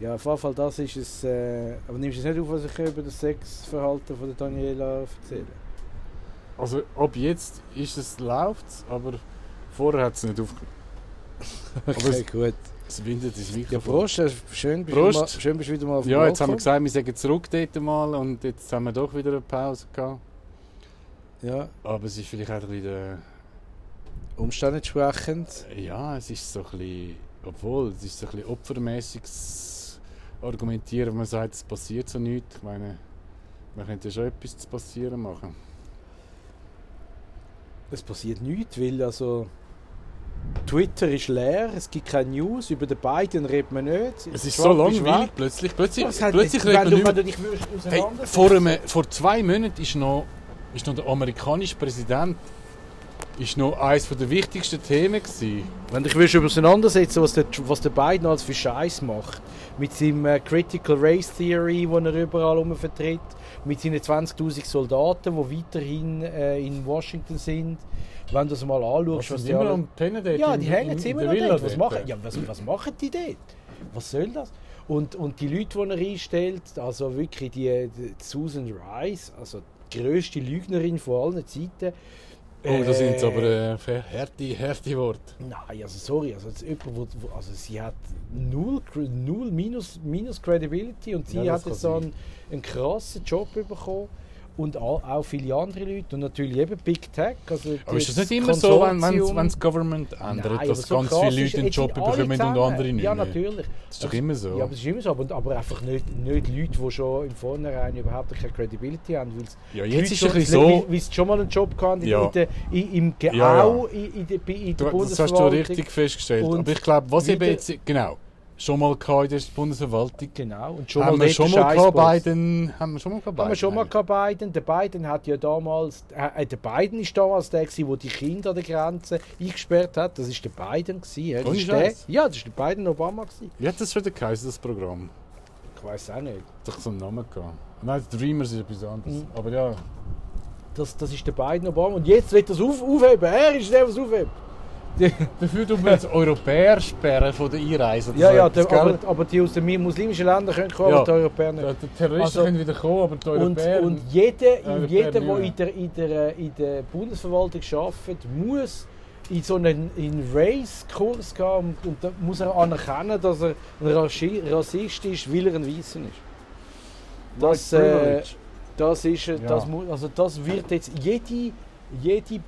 Ja, auf jeden Fall, das ist es. Äh, aber nimmst du es nicht auf, was ich über das Sexverhalten von der Daniela erzähle? Also ab jetzt ist es läuft aber vorher hat es nicht aufgenommen. Okay, gut. Es windet ins Ja, Mikrofon. Prost, äh, schön bist, Prost. Du mal, schön bist du wieder mal auf dem Ja, jetzt haben wir gesagt, wir sagen zurück dort mal und jetzt haben wir doch wieder eine Pause gehabt. Ja, Aber es ist vielleicht auch ein bisschen... der- Umstände entsprechend. Ja, es ist so ein bisschen... Obwohl, es ist so ein bisschen opfermäßiges Argumentieren, wenn man sagt, es passiert so nichts. Ich meine, man könnte ja schon etwas zu passieren machen. Es passiert nichts, weil also Twitter ist leer, es gibt keine News, über den Biden redet man nicht. Es ist so Trump langweilig weg. plötzlich. Plötzlich, Was hat- plötzlich redet man nicht mehr... dich Hey, vor, einem, vor zwei Monaten ist noch, ist noch der amerikanische Präsident ist noch eines der wichtigsten Themen gewesen. Wenn du dich würdest auseinandersetzen was der, was der Biden als für Scheiß macht, mit seinem äh, Critical Race Theory, den er überall herum vertritt, mit seinen 20.000 Soldaten, die weiterhin äh, in Washington sind, wenn du das mal anschaust, was, sind die immer alle... am Pennen dort Ja, die hängen immer noch dort. Was machen, ja, was, was machen die dort? Was soll das? Und, und die Leute, die er einstellt, also wirklich die, die Susan Rice, also die grösste Lügnerin von allen Zeiten. Oh, das sind jetzt äh, aber äh, harte, harte Worte. Nein, also sorry, also, jetzt jemand, wo, also sie hat null, null minus, minus Credibility und sie Ja, hat jetzt so einen, einen krassen Job bekommen und auch, viele andere Leute und natürlich eben Big Tech. Also Aber ist das nicht immer so, wenn Konsortium- wenn das Government ändert, Nein, dass so ganz viele Leute einen Job bekommen und andere nicht Ja, natürlich. Das ist doch immer so. Ja, aber es ist immer so, aber, aber einfach nicht, nicht Leute, die schon im Vornherein überhaupt keine Credibility haben. weil's Ja, die jetzt ist es schon- so... Weil weil sie schon mal einen Job hatten in, Ja. in der, in, im GAU, Ja, in, in der, in der Du, das hast du Bundesverwaltung. richtig festgestellt. Und Aber ich glaube, was eben jetzt... Genau. Schon mal in der Bundesverwaltung. Genau. Und schon haben wir dort schon mal gehabt. Biden... Haben wir schon mal gehabt, Haben wir schon mal gehabt, Biden. Der Biden hat ja damals, äh, der Biden ist damals der der die Kinder an der Grenze eingesperrt hat. Das ist der Biden gewesen. ja. Das ist der, ja, das ist der Biden Obama gewesen. Wie hat das wieder geheißen, das Programm? Ich weiß auch nicht. Hat doch so einen Namen gehabt. Nein, Dreamers ist etwas anderes. Mhm. Aber ja... Das, das ist der Biden Obama. Und jetzt wird das auf, aufheben. Er ist der, der es Dafür tun wir jetzt Europäer sperren von der Einreise. Ja, ja, der, aber, aber die aus den muslimischen Ländern können kommen, Ja. aber die Europäer nicht. Die Terroristen Also- können wieder kommen, aber die Und, Europäer... und jeder, Europäer jeder der in der, in, der, in der Bundesverwaltung arbeitet, muss in so einen in Race-Kurs gehen und, und da muss er anerkennen, dass er ein Rassist ist, weil er ein Weißer ist. Das, äh, Privilege. das, ist, äh, Ja. das, also das wird jetzt jede, jede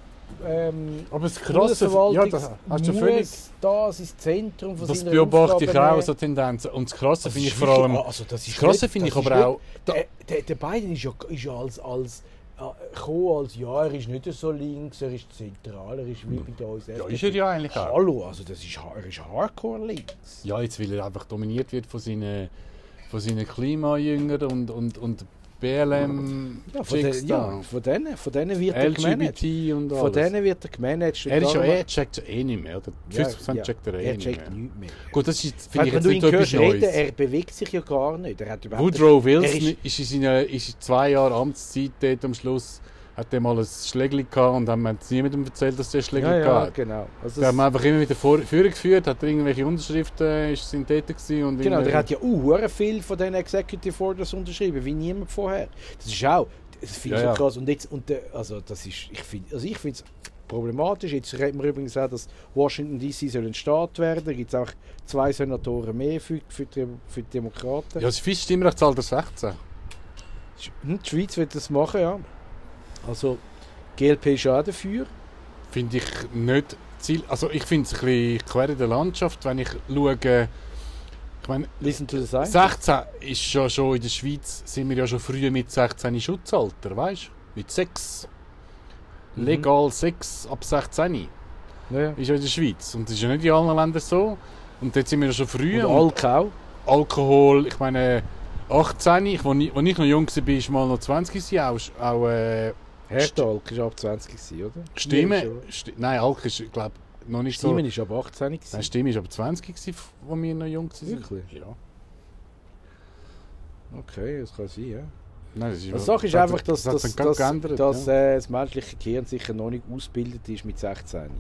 ähm, aber das Krasse... Ja, das hast du völlig... das ins Zentrum von Das beobachte ich auch, so Tendenzen. Und das Krasse Das finde ist ich vor allem... also das, ist Das Krasse finde ich das ist aber auch... Der, der, der Biden ist ja, ist ja als, als, äh, gekommen als, ja, er ist nicht so links, er ist zentral, er ist wie bei uns. Ja, ist er ja eigentlich auch. Hallo, also das ist, er ist hardcore links. Ja, jetzt weil er einfach dominiert wird von seinen, von seinen Klimajüngern und, und, und BLM Ja, von, ja, denen, von denen wird er gemanagt. LGBT und alles. Von denen wird er gemanagt. er ist ja eh, checkt eh nicht mehr, oder? 50% ja, checkt er eh er nicht checkt mehr. nichts mehr. Gut, das ist, finde ich jetzt nicht etwas Neues. er bewegt sich ja gar nicht. Er hat Woodrow Wilson ist- ist, in seiner ist in zwei Jahren Amtszeit dort am Schluss, hat er mal ein Schlägli gehabt und haben es niemandem erzählt, dass der Schlägli ja, ja, gehabt hat. genau. Also das- haben wir einfach immer wieder vor, Führung geführt, hat irgendwelche Unterschriften, äh, ist sind dort gewesen und Genau, der hat ja auch viel von diesen Executive Orders unterschrieben, wie niemand vorher. Das ist auch, das finde ich Ja, so krass. Und jetzt, und der, also das ist, ich finde, also ich finde es problematisch. Jetzt reden wir übrigens auch, dass Washington DC soll ein Staat werden. Da gibt es auch zwei Senatoren mehr für, für, die, für die Demokraten. Ja, das ist Stimmrechtsalter 16. Hm, die Schweiz wird das machen, ja. Also GLP ist auch dafür. Finde ich nicht Ziel. Also ich finde es ein bisschen quer in der Landschaft, wenn ich schaue. Ich meine, Listen to the science. 16 ist ja schon in der Schweiz, sind wir ja schon früher mit 16 Schutzalter, weißt du? Mit 6. Mhm. Legal 6 ab 16 Ja, ja. ist ja in der Schweiz. Und das ist ja nicht in allen Ländern so. Und dort sind wir ja schon früher. Und Und Alk auch. Alkohol, ich meine, 18, ich, als ich, ich noch jung war, war mal noch 20 gewesen, auch, auch äh, Hertalk ist ab 20 gewesen, oder? Stimme. Sti Nein, Alk ist, glaube noch nicht so. Simon ist ab 18 gewesen. Nein, Stimme war aber 20 gewesen, als wir noch jung waren. Wirklich? Ja. Okay, das kann sein, ja. Nein, das ist Die Sache ist das einfach, dass, das dass, dass, geändert, dass ja. äh, das menschliche Gehirn sicher noch nicht ausgebildet ist mit 16.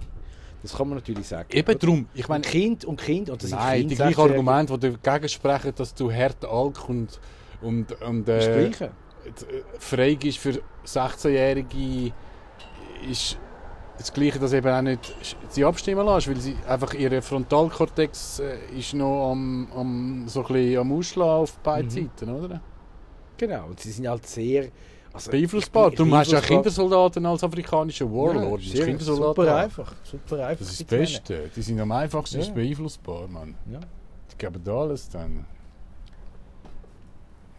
Das kann man natürlich sagen. Eben oder? drum, ich Und meine, Kind und Kind, und das nein, Kind, die gleichen Argumente, die dagegen sprechen, dass du hart Alk und, und, und äh, Gleiche. Frei ist für 16-Jährige, ist das Gleiche, dass eben auch nicht sie abstimmen lässt, weil sie einfach ihre Frontalkortex äh, ist noch am, am, so ein bisschen am Ausschlagen auf beiden Mhm. Seiten, oder? Genau, und sie sind halt sehr... Also, Beeinflussbar. Du hast ja. Kindersoldaten als afrikanische Warlord. Ja, Kindersoldaten super einfach, super einfach. Das ist das. Beste. Die sind am einfachsten Ja. ist beeinflussbar, Mann. Ja. Die geben da alles dann.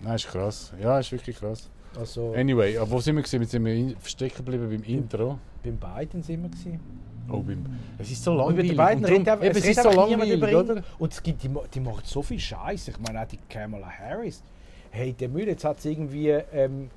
Nein, ist krass. Ja, ist wirklich krass. Also, Anyway, wo sind wir gewesen? Jetzt sind wir in- stecken geblieben beim Intro. beim beiden sind wir gewesen. Oh, beim, es ist so langweilig. mit den beiden eben, es es ist so langweilig, über oder? Und es gibt, die, die macht so viel Scheiß. Ich meine auch die Kamala Harris. Hey, der Müll, jetzt hat sie irgendwie... Ähm,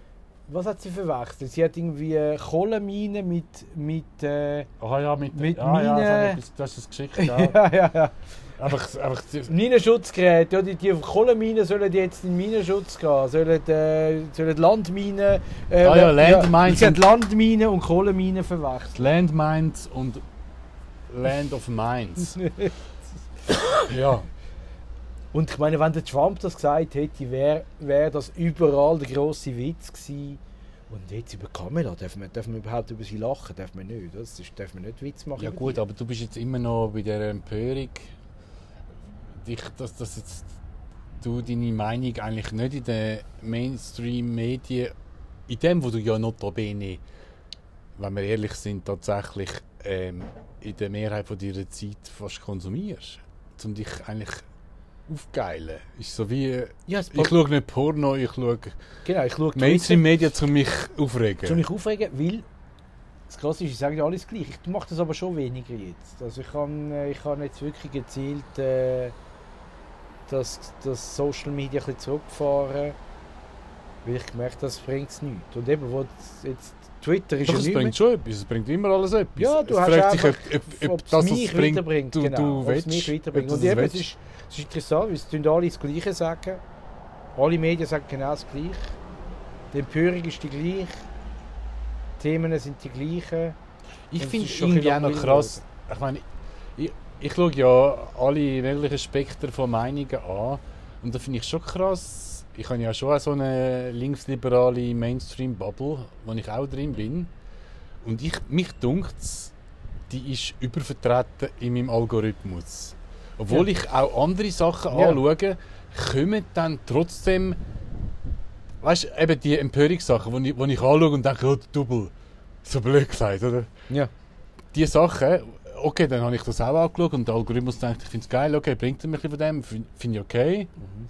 was hat sie verwechselt? Sie hat irgendwie Kohlenmine mit... mit äh, Ah ja, mit, Mit ah, ja, das, ist das geschickt. Ja. ja, ja, ja. Einfach, einfach, Minenschutzgeräte, ja, die, die Kohlenminen sollen jetzt in Minenschutz gehen, sollen, äh, sollen Landminen... Äh, Ah ja, Landmines haben und- Landminen und Kohlenminen verwechselt. Landmines und Land of Mines. ja. Und ich meine, wenn der Trump das gesagt hätte, wäre wär das überall der grosse Witz gewesen. Und jetzt über Kamera, darf man, darf man überhaupt über sie lachen? Darf man nicht. Das ist, darf man nicht Witz machen. Ja gut, aber du bist jetzt immer noch bei der Empörung, dich, dass, dass jetzt du deine Meinung eigentlich nicht in den Mainstream-Medien, in dem, wo du ja notabene, wenn wir ehrlich sind, tatsächlich ähm, in der Mehrheit von deiner Zeit fast konsumierst, um dich eigentlich aufgeilen. Ist so wie, Ja, ich schaue nicht Porno, ich schaue genau, ich schaue Mainstream-Medien, um mich zu aufregen. mich aufregen, weil das Krasse ist, ich sage ja alles gleich. Ich mache das aber schon weniger jetzt. Also ich kann, äh, ich kann jetzt wirklich gezielt äh, das, das Social Media ein bisschen zurückfahren, weil ich gemerkt habe, das bringt es nichts. Und eben, wo jetzt- Twitter ist Doch, ja es bringt mehr, schon etwas, es bringt immer alles etwas. Ja, du es hast fragt sich, ob, ob, ob es das, mich es bringt, weiterbringt. du, genau, du willst. es mich weiterbringt. Und eben, es ist, es ist interessant, weil es tun alle das Gleiche sagen. Alle Medien sagen genau das Gleiche. Die Empörung ist die gleiche. Die Themen sind die gleichen. Ich es finde ist schon irgendwie auch noch krass. Ich meine, ich, ich schaue ja alle möglichen Spektren von Meinungen an. Und da finde ich schon krass. Ich habe ja schon so eine linksliberale Mainstream-Bubble, wo ich auch drin bin. Und ich, mich dunkt die ist übervertreten in meinem Algorithmus. Obwohl Ja. ich auch andere Sachen Ja. anschaue, kommen dann trotzdem. Weißt du, eben die Empörungssachen, die ich, wo ich anschaue und denke, oh, Double. So blöd gesagt, oder? Ja. die Sachen, okay, dann habe ich das auch angeschaut und der Algorithmus denkt, ich finde es geil, okay, bringt er mir ein bisschen von dem, finde find ich okay,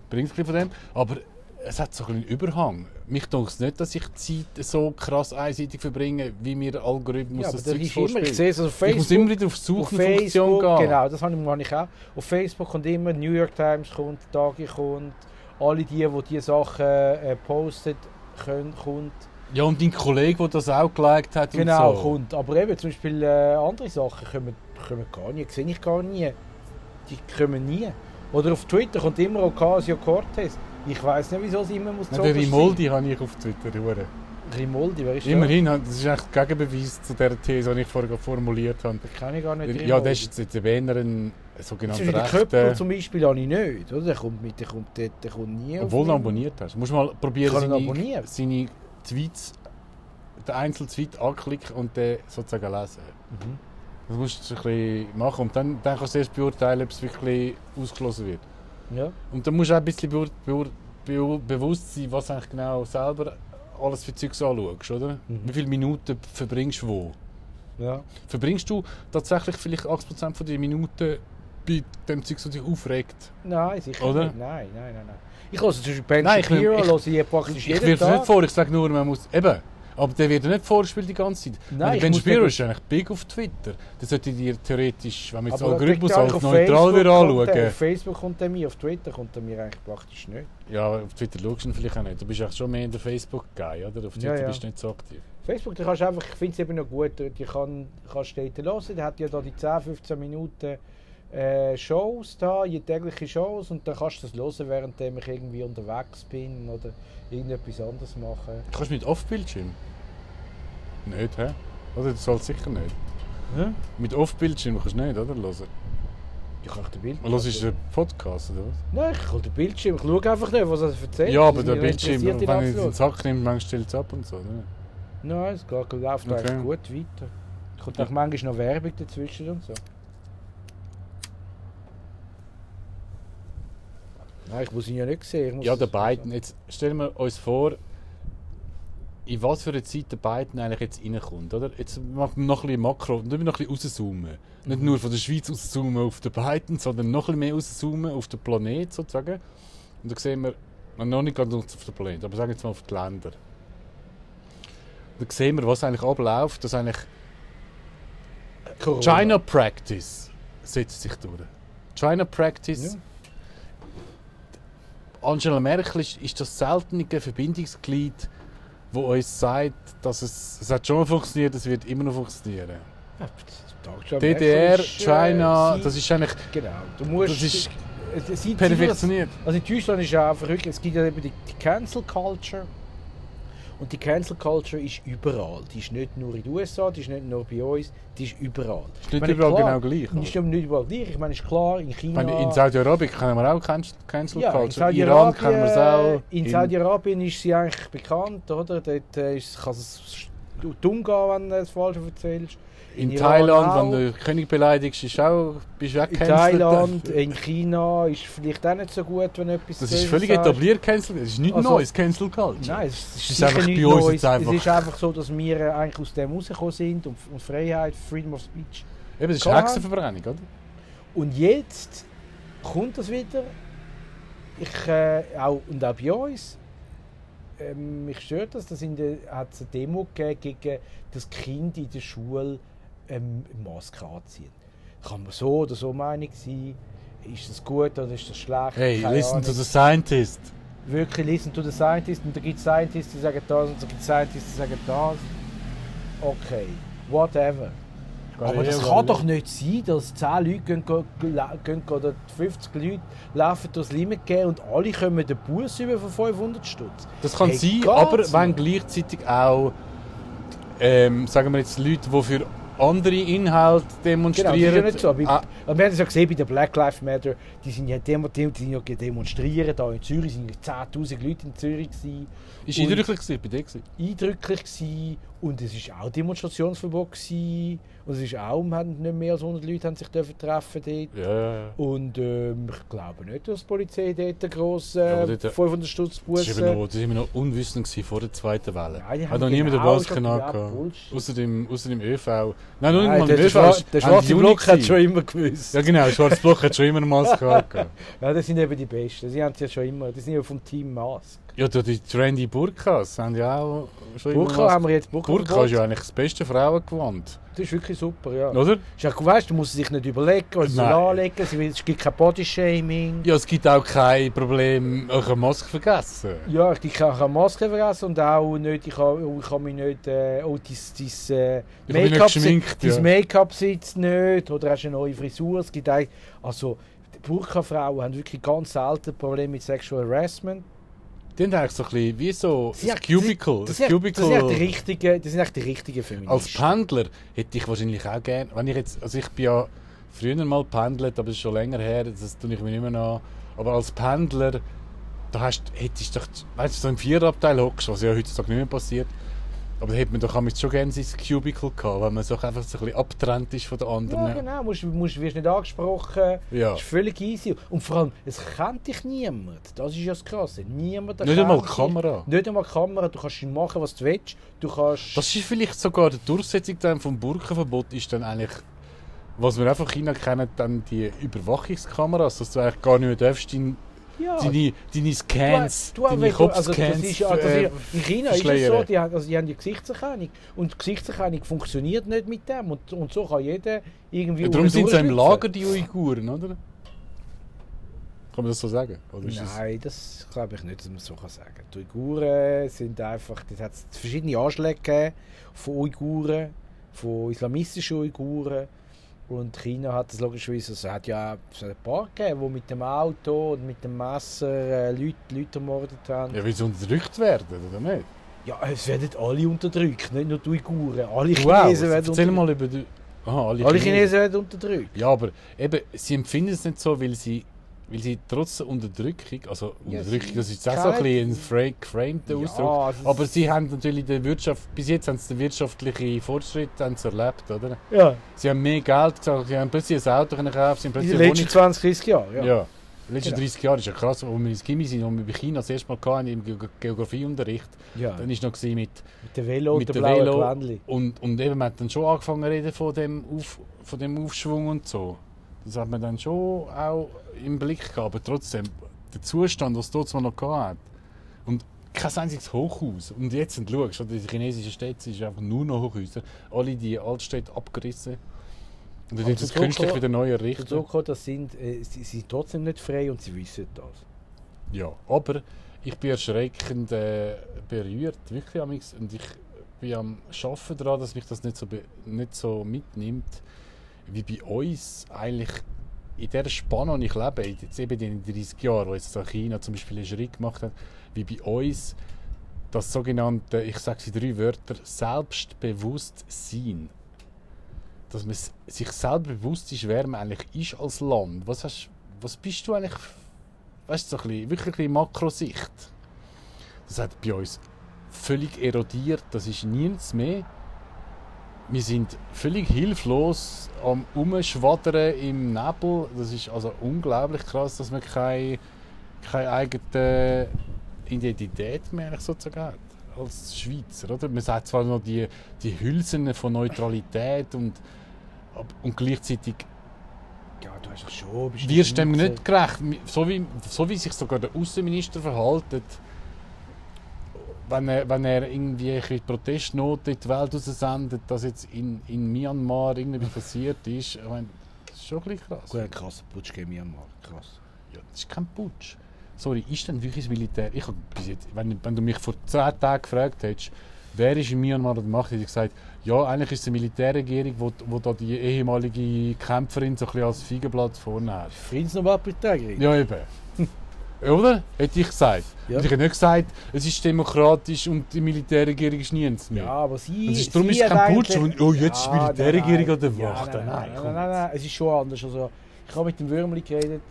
bringt ein bisschen von dem, aber es hat so ein bisschen einen Überhang. Mich denkt es nicht, dass ich Zeit so krass einseitig verbringe, wie mir der Algorithmus Ja, das Zeug immer, ich vorspielt. sehe es auf Ich muss Facebook. immer wieder auf die auf Facebook, gehen. genau, das habe ich, auch. Auf Facebook kommt immer, New York Times kommt, Tagi kommt, alle die, die diese Sachen äh, postet, können, kommt. Ja, und dein Kollege, der das auch geliked hat Genau, und so. kommt. Aber eben zum Beispiel äh, andere Sachen kommen, kommen gar nie, sehe ich gar nie. Die kommen nie. Oder auf Twitter kommt immer Ocasio-Cortez. Ich weiß nicht, wieso sie immer muss Nein, der Rimoldi habe ich auf Twitter. hure. Rimoldi, wer ist Immerhin, das ist eigentlich der Gegenbeweis zu der These, die ich vorher formuliert habe. der? Den kenne ich gar nicht. Ja, das ist jetzt eher ein sogenannter den Köppel rechter... zum Beispiel habe ich nicht. Oder? Der, kommt mit, der, kommt, der, der kommt nie Obwohl du abonniert hast. Du musst mal probieren, seine, abonnieren? seine Tweets, den einzelnen Tweet anklicken und den sozusagen lesen. Mhm. Das musst du ein bisschen machen und dann, dann kannst du erst beurteilen, ob es wirklich ausgeschlossen wird. Ja. Und dann musst du auch ein bisschen beur, beur, beur, bewusst sein, was eigentlich genau selber alles für Zeugs anschaust, oder? Mhm. Wie viele Minuten verbringst du wo? Ja. Verbringst du tatsächlich vielleicht 80% von deiner Minuten bei dem Zeug, das dich aufregt? Nein, sicher Oder? nicht. Nein, nein, nein, nein. Ich höre Beispiel Ben Nein, ich Shapiro, ich- höre ich praktisch Ich jeden wirf es Tag. nicht vor, ich sage nur, man muss. Eben. Aber der wird ja nicht vorgespielt die ganze Zeit. Nein, ich ben Shapiro ist eigentlich big auf Twitter. Der sollte dir theoretisch, wenn man jetzt Algorithmus als neutral wieder anschauen. Auf Facebook kommt er mir, auf Twitter kommt er mir eigentlich praktisch nicht. Ja, auf Twitter schaust du ihn vielleicht auch nicht. Du bist eigentlich schon mehr in der Facebook-Guy, oder? Auf Twitter Ja, ja. bist du nicht so aktiv. Facebook, da kannst du einfach, ich finde es eben noch gut, die kann, kannst du dort hören, der hat ja da die 10, 15 Minuten äh, Shows da, tägliche Shows und dann kannst du das hören, während ich irgendwie unterwegs bin oder irgendetwas anderes machen. Kannst du mit Off-Bildschirm? Nicht, hä? Oder das soll sicher nicht. Hä? Mit Off-Bildschirm kannst du nicht, oder? Hören. Ich kann den Bildschirm. Hörst du den Podcast, oder was? Nein, ich kann den Bildschirm. Ich schaue einfach nicht, was er erzählt. Ja, aber der Bildschirm, wenn ich den. Sack nehme, manchmal stellt es ab und so. Oder? Nein, es geht, läuft Okay. eigentlich gut weiter. Kommt auch manchmal noch Werbung dazwischen und so. Nein, ich muss ihn ja nicht sehen. Ja, der Biden. Jetzt stellen wir uns vor, in was für eine Zeit der Biden eigentlich jetzt reinkommt, oder? Jetzt machen wir noch ein bisschen Makro, und noch ein bisschen rauszoomen. Nicht nur von der Schweiz auszoomen auf den Biden, sondern noch ein bisschen mehr rauszoomen auf den Planet sozusagen. Und da sehen wir, noch nicht ganz auf den Planet, aber sagen wir jetzt mal auf die Länder. Da sehen wir, was eigentlich abläuft, dass eigentlich Corona. China Practice setzt sich durch. China Practice. Ja. Angela Merkel ist, ist das seltene Verbindungsglied, wo uns sagt, dass es, es hat schon funktioniert, es wird immer noch funktionieren. Ja, DDR, ist, äh, China, sie- das ist eigentlich Genau. Du musst. das ist es- sie- perfektioniert. Also in Deutschland ist ja einfach wirklich, es gibt ja eben die, die Cancel Culture. Und die Cancel Culture ist überall. Die ist nicht nur in den USA, die ist nicht nur bei uns, die ist überall. Ist Ich nicht meine, überall klar, genau gleich. Ist nicht überall gleich. Ich meine, ist klar, in China. meine, in Saudi-Arabien kennen wir auch Cancel ja, in Culture. Iran kennen wir es auch. Saudi-Arabien- In Saudi-Arabien ist sie eigentlich bekannt, oder? Dort äh, ist, kann es dumm gehen, wenn du das Falsche erzählst. In Iran Thailand, auch. wenn du den König beleidigst, ist auch, bist du auch In. Thailand, in China ist vielleicht auch nicht so gut, wenn etwas Das ist völlig sagst. etabliert Cancel. Es ist nicht Also- Neues Cancel Culture. Nein, es ist, Es ist einfach nicht bei uns jetzt einfach- Es ist einfach so, dass wir eigentlich aus dem rausgekommen sind und, und Freiheit, Freedom of Speech. Eben, das ist. Hexenverbrennung, oder? Und jetzt kommt das wieder. Ich, äh, auch, und auch bei uns. Ähm, mich stört das, dass in der hat es eine Demo gegeben gegen das Kind in der Schule ähm, Maske anziehen. Kann man so oder so Meinung sein? Ist das gut oder ist das schlecht? Hey, Keine listen Ahnung. to the scientist. wirklich listen to the scientists und da gibt es Scientists, die sagen das und da gibt es Scientists, die sagen das. Okay, whatever. Aber das kann doch nicht sein, dass 10 Leute gehen, gehen, oder 50 Leute laufen durchs Limit und alle kommen den Bus über von 500 Stutz. Das kann Hey, sein, aber wenn gleichzeitig auch, ähm, sagen wir jetzt, Leute, die für andere Inhalte Genau, das demonstrieren. ist ja nicht so. Bei, Ah, wir haben es ja gesehen bei der Black Lives Matter, die sind ja, demo, die, sind ja demonstrieren, da in Zürich sind ja 10'000 Leute in Zürich gewesen. ist eindrücklich gewesen, der gewesen. eindrücklich gewesen. Und es ist auch Demonstrationsverbot gewesen. und es ist auch, haben nicht mehr als 100 Leute haben sich dürfen treffen dort. Ja. Und ähm, ich glaube nicht, dass die Polizei dort einen grossen Ja, äh, dort- 500 Stutz Das Bus... war noch, das war noch unwissend vor der zweiten Welle. Nein, die Hat noch niemand den genau schon angehabt. gehabt. Bullshit. Außer dem, außer dem ÖV. Nein, noch nicht Nein, der, im ÖV. Ist der schwarze Block hat schon immer gewusst. Ja genau, der schwarze Block hat schon immer eine Maske angehabt. Ja, das sind eben die Besten. Die haben ja schon immer. Die sind ja vom Team Mask. Ja, die trendy Burkas haben ja auch schon Burka haben wir jetzt Burka. Burka ist ja eigentlich das beste Frauengewand. Das ist wirklich super, ja. Oder? Ist ja, weißt, du musst sich nicht überlegen oder so anlegen. Es gibt kein Bodyshaming. Ja, es gibt auch kein Problem, euch eine Maske vergessen. Ja, ich kann keine Maske vergessen und auch nicht, ich kann, ich kann mich nicht, äh, oh, dein, äh, Make-up dein ja. Make-up sitzt nicht oder hast eine neue Frisur. Es gibt also, Burka-Frauen haben wirklich ganz selten Probleme mit Sexual Harassment. Die haben eigentlich so ein bisschen wie so hat- Cubicle. Das sind, das sind echt die Cubicle. richtigen, das sind echt die richtigen Feministen. Als Pendler hätte ich wahrscheinlich auch gerne, wenn ich jetzt, also ich bin ja früher mal pendelt, aber das ist schon länger her, das tue ich mir nicht mehr an. Aber als Pendler, da hast, hättest du doch, weißt du, so im Viererabteil hockst, was ja heutzutage nicht mehr passiert, aber da hätte man doch manchmal schon gerne sein Cubicle gehabt, wenn man so einfach so ein bisschen abgetrennt ist von den anderen. Ja, genau. Musst, musst, wirst nicht angesprochen. Ja. Das ist völlig easy. Und vor allem, es kennt dich niemand. Das ist ja das Krasse. Niemand Nicht einmal dich. Kamera. Nicht einmal Kamera. Du kannst machen, was du willst. Du kannst... Das ist vielleicht sogar die Durchsetzung dann vom Burkenverbot ist dann eigentlich, was wir einfach in China kennen, dann die Überwachungskameras, dass du eigentlich gar nicht mehr darfst, ja, deine, deine Scans, Du- du- deine also Kopfscans das ist, ja- das ist, äh, In China ist es so, die haben, also die haben die Gesichtserkennung. Und die Gesichtserkennung funktioniert nicht mit dem. Und, und so kann jeder irgendwie... Ja, darum sind sie im. Lager, die Uiguren, oder? Kann man das so sagen? Ist das- Nein, das glaube ich nicht, dass man so kann sagen kann. Die Uiguren sind einfach... Es hat verschiedene Anschläge von Uiguren, von islamistischen Uiguren. Und China hat das logischerweise... Also, es hat ja es hat ein paar gegeben, die mit dem Auto und mit dem Messer äh, Leute, Leute ermordet haben. Ja, weil sie unterdrückt werden, oder nicht? Ja, es werden alle unterdrückt, nicht nur die Uiguren. Alle Wow, Chinesen werden unterdrückt. mal über die... Aha, alle, Alle Chinesen werden unterdrückt. Ja, aber eben, sie empfinden es nicht so, weil sie, weil sie trotz der Unterdrückung, also Ja, Unterdrückung, das ist auch so ein bisschen ein fra- geframter Ja, Ausdruck, es- aber sie haben natürlich den Wirtschaft, bis jetzt haben sie den wirtschaftlichen Fortschritt haben sie erlebt, oder? Ja. Sie haben mehr Geld gesagt, sie haben plötzlich ein Auto können kaufen, sie haben In plötzlich den eine letzten Wohnung 20, 30 Jahren. Ja. Ja. Die letzten Genau. 30 Jahre ist ja krass, wo wir ins Gimmi sind und wir bei China das erste Mal hatten, im Ge Geografieunterricht. Ja. Dann war noch gewesen mit, Mit dem Velo und mit dem dem blauen Velo und, und eben, man hat dann schon angefangen zu reden von dem, Auf, von dem Aufschwung und so. Das hat man dann schon auch im Blick gehabt, aber trotzdem, der Zustand, den es dort mal noch gehabt hat. Und kein einziges Hochhaus. Und jetzt, wenn du schaust, die chinesischen Städte sind einfach nur noch Hochhäuser. Alle die Altstädte abgerissen. Und jetzt ist es künstlich wieder neu errichtet. Zucker, das sind, äh, sie sind trotzdem nicht frei und sie wissen das. Ja, aber ich bin erschreckend äh, berührt, wirklich und ich bin am Schaffen daran, dass mich das nicht so, nicht so mitnimmt, wie bei uns eigentlich in der Spanne, in der ich lebe, jetzt eben in den 30 Jahren, wo jetzt China zum Beispiel einen Schritt gemacht hat, wie bei uns das sogenannte, ich sage sie drei Wörter, Selbstbewusstsein. Dass man sich selber bewusst ist, wer man eigentlich ist als Land. Was, hast, was bist du eigentlich weißt du, so ein bisschen, wirklich bisschen Makrosicht. Das hat bei uns völlig erodiert, das ist nichts mehr. Wir sind völlig hilflos am Umschwadern im Nebel. Das ist also unglaublich krass, dass man keine, keine eigene Identität mehr sozusagen hat als Schweizer. Oder? Man sagt zwar noch die, die Hülsen von Neutralität und, und gleichzeitig Ja, du hast doch schon. bist wirst dem nicht gerecht. So wie, so wie sich sogar der Außenminister verhaltet, wenn er, wenn er irgendwie eine Protestnote in die Welt raussendet, dass jetzt in, in Myanmar irgendetwas passiert ist. Ich meine, das ist schon ein bisschen krass. Gut, ein krasser Putsch gegen Myanmar. Krass. Ja, das ist kein Putsch. Sorry, ist denn wirklich das Militär? Ich hab bis jetzt, wenn, wenn du mich vor 10 Tagen gefragt hättest, wer ist in Myanmar an der Macht, hätte ich gesagt, ja, eigentlich ist es eine Militärregierung, wo, wo da die ehemalige Kämpferin so ein bisschen als Feigenblatt vorne hat. Friedensnobelpreisträgerin. Ja, eben. Oder? Hätte ich gesagt. Ja. Und ich hätte nicht gesagt, es ist demokratisch und die Militärregierung ist nichts mehr. Ja, aber sie. Das ist, darum sie ist es kein Putsch. Und, oh, jetzt ist die Ja, Militärregierung nein, an der ja, Wacht. Nein, nein, nein, nein, nein, es ist schon anders. Also, ich habe mit dem Würmli geredet.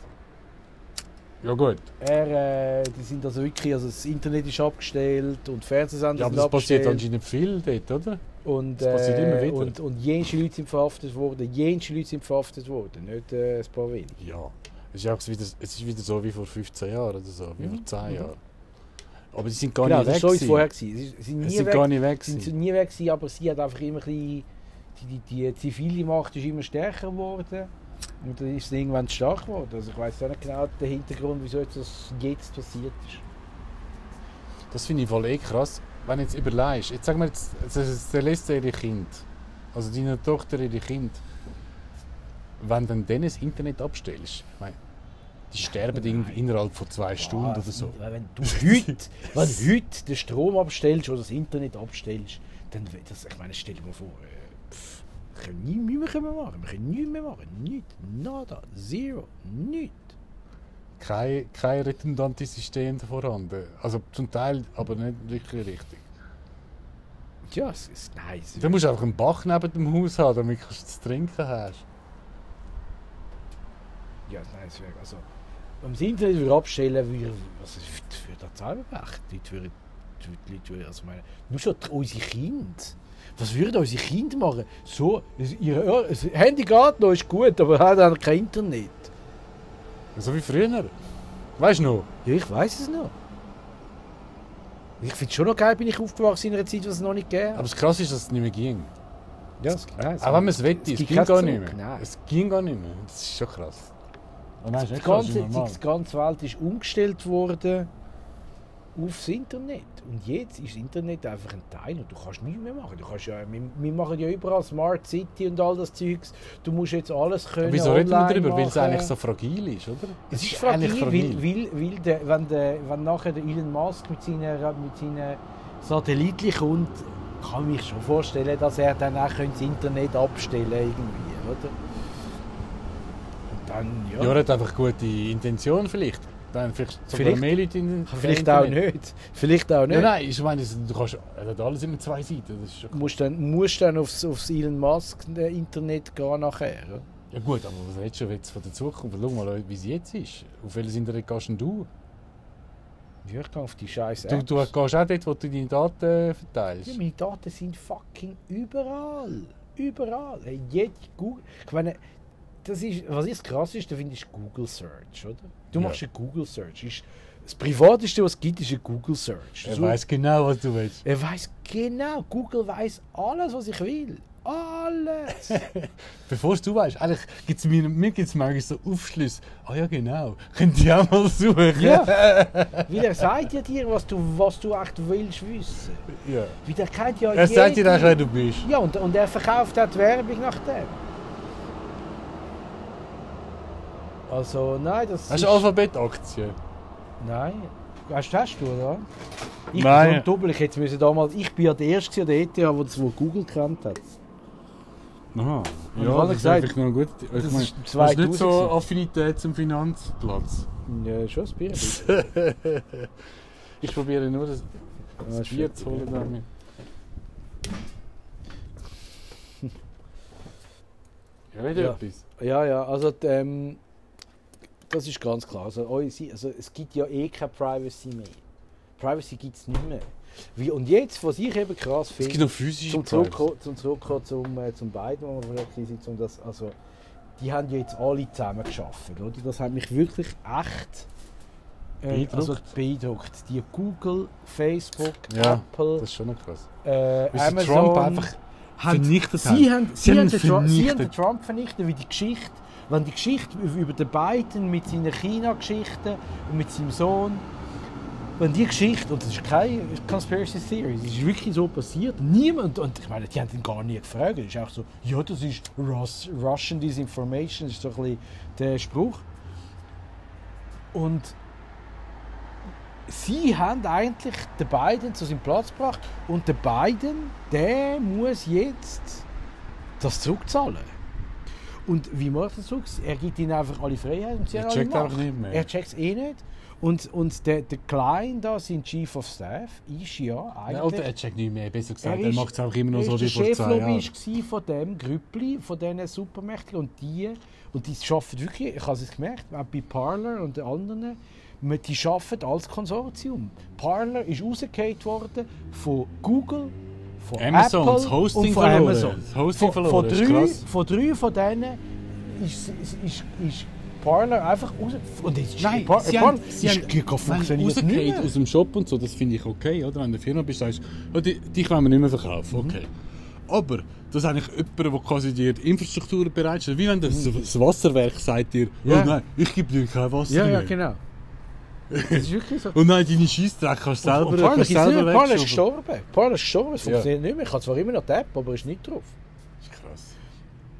Ja, gut. Er, äh, die sind also wirklich, also das Internet ist abgestellt und Fernsehsender Ja, aber sind das passiert abgestellt. anscheinend viel dort, oder? Und, das passiert immer äh, wieder. und, und jenste Leute sind verhaftet worden. Jenste Leute sind verhaftet worden, nicht äh, ein paar wenige. Ja. Es ist, auch wieder, es ist wieder so wie vor 15 Jahren oder so, wie Mhm. vor 10 Mhm. Jahren. Aber die sind gar Genau, nicht das weg. war vorher. gewesen. Sie sie sind Sie nie sind weg, gar nicht weg. sind gewesen. nie weg gewesen, aber sie hat einfach immer ein bisschen, die, die, die zivile Macht ist immer stärker geworden. Und dann ist es irgendwann stark geworden. Also ich weiß auch nicht genau den Hintergrund, wieso jetzt das jetzt passiert ist. Das finde ich voll eh krass. Wenn du jetzt überlegst, jetzt sagen wir jetzt, jetzt ist der letzte ihre Kind, also deine Tochter ihre Kind, wenn du dann das Internet abstellst, meine, die sterben irgendwie innerhalb von zwei Stunden oder so. Wenn du heute, wenn heute den Strom abstellst oder das Internet abstellst, dann, das, ich meine, stell dir mal vor, äh, pff, wir können nie mehr machen, wir können nichts mehr machen, nichts, nada, zero, nichts. Kein, kein redundantes System vorhanden. Also zum Teil, aber nicht wirklich richtig. Ja, es ist nice. Du musst einfach einen Bach neben dem Haus haben, damit du zu trinken hast. Ja, nein, es wäre also, wenn man das Internet würde abstellen würde, was für das Zahlberecht? Die Leute würden, also meine, nur schon unsere Kinder. Was würden unsere Kinder machen? So, das Handy geht noch, ist gut, aber hat auch kein Internet. So wie früher. Weißt du noch? Ja, ich weiß es noch. Ich finde es schon noch geil, bin ich aufgewachsen in einer Zeit, wo es noch nicht gegeben Aber das Krasse ist, dass es nicht mehr ging. Ja, es, nein, es- Auch wenn man es wette, es ging gar nicht mehr. Nein. Es ging gar nicht mehr. Das ist schon krass. Oh nein, ist Die ganze, ist die ganze Welt ist umgestellt worden aufs Internet. Und jetzt ist das Internet einfach ein Teil und du kannst nichts mehr machen. Du kannst ja, wir, wir machen ja überall Smart City und all das Zeugs. Du musst jetzt alles können Wieso reden wir darüber? Weil es eigentlich so fragil ist, oder? Es ist fragil, weil, weil, weil der, wenn, der, wenn nachher der Elon Musk mit seinen, mit seinen Satelliten kommt, kann ich mir schon vorstellen, dass er dann auch das Internet abstellen irgendwie, oder? Dann, ja. Ja, er hat einfach gute Intention vielleicht. Dann vielleicht sogar Vielleicht- mehr Leute in Vielleicht auch nicht. Vielleicht auch nicht. Ja, nein, ich meine, du kannst er hat alles immer zwei Seiten. Das ist schon Du musst dann, musst dann aufs, aufs Elon Musk äh, Internet gehen nachher. Ja gut, aber was redest du jetzt von der Zukunft? Schau mal, wie sie jetzt ist. Auf welches Internet gehst du? Ja, ich gehe auf die scheiße Du, du gehst auch dort, wo du deine Daten verteilst. Ja, meine Daten sind fucking überall. Überall. Hey, jede Google. Ich meine, das ist, was ist das Krasseste, finde ich, ist Google Search, oder? Du Ja. machst eine Google Search. Ist, das Privateste, was es gibt, ist eine Google Search. Er So- weiß genau, was du willst. er weiß genau. Google weiß alles, was ich will. Alles. Bevor du weißt, eigentlich gibt's mir, mir gibt es manchmal so Aufschlüsse. Ah ja, genau. Könnt ihr auch mal suchen. ja. Weil er sagt ja dir, was du, was du echt willst wissen. ja. Weil der kennt ja Er sagt dir auch, wer du bist. Ja, und, und er verkauft auch die Werbung nach dem. Also, nein, das Hast du Alphabet-Aktien? Nein. Hast, hast du, oder? Ich Nein. bin so doppel. Ich, hätte damals, ich bin ja der Erste der ETH, der das wo Google kennt hat. Aha. Und Ja, das ist gesagt, einfach noch gut. Ich das meine, ist hast nicht 2000 so. Affinität zum Finanzplatz? Ja, schon ein Bier. Ich probiere nur das, das ist Bier zu holen. Damit. Ja, wieder Ja. etwas. Ja, ja, also ähm, das ist ganz klar. Also, unsere- also, es gibt ja eh keine Privacy mehr. Privacy gibt es nicht mehr. Wie, und jetzt, was ich eben krass Es finde, gibt noch physische zum. Zurückkommen zum, Zurückkommen zum, äh, zum beiden, wo wir waren, um das, also, die haben ja jetzt alle zusammen geschafft, oder? Das hat mich wirklich echt äh, Beeindruckt? also beeindruckt. Die Google, Facebook, Ja, Apple, Das ist schon noch krass. äh, Amazon, Trump einfach haben- vernichtet sie haben. Sie haben haben den Trump, sie haben den vernichtet. Trump vernichtet, wie die Geschichte, wenn die Geschichte über den Biden mit seiner China-Geschichte und mit seinem Sohn, wenn die Geschichte, und das ist keine Conspiracy Theory, das ist wirklich so passiert, niemand, und ich meine, die haben ihn gar nie gefragt, es ist auch so, ja, das ist Rus Russian Disinformation, das ist so ein bisschen der Spruch. Und sie haben eigentlich den Biden zu seinem Platz gebracht und der Biden, der muss jetzt das zurückzahlen. Und wie macht er das? Er gibt ihnen einfach alle Freiheit und sie Er haben alle checkt einfach Macht. nicht mehr. Er checkt es eh nicht. Und, und der, der Klein da, sein Chief of Staff, ist ja eigentlich... Ja, Alter, er checkt nicht mehr. Besser gesagt, Er er, macht es auch immer noch er so wie der vor zwei Jahren. Cheflobbyist gsi von dem Grüppli, von diesen Supermächten und die und die arbeiten wirklich, ich habe es gemerkt, auch bei Parler und den anderen, die arbeiten als Konsortium. Parler ist rausgefallen worden von Google, von Amazon, Apple das Hosting und von verloren. Amazon. Das Hosting von, verloren, von, drei, von drei von denen ist, ist, ist, ist Parler einfach raus. Und jetzt Nein, Par sie Parler haben, sie ist, haben funktioniert nicht mehr. aus dem Shop und so, das finde ich okay, oder? Wenn du in der Firma bist, sagst du, oh, die- dich wollen wir nicht mehr verkaufen, Mhm. okay. Aber, das ist eigentlich jemand, der quasi die Infrastruktur bereitstellt. Wie wenn das, das Wasserwerk sagt dir, Ja. oh nein, ich gebe dir kein Wasser Ja, ja, mehr. genau. Das ist wirklich so. Und nein, deine Scheissdreck kannst du selber, und Parler kannst ist, selber nicht, ist gestorben. Parler ist gestorben, es Ja. funktioniert nicht mehr. Ich habe zwar immer noch die App, aber ist nicht drauf. Das ist krass.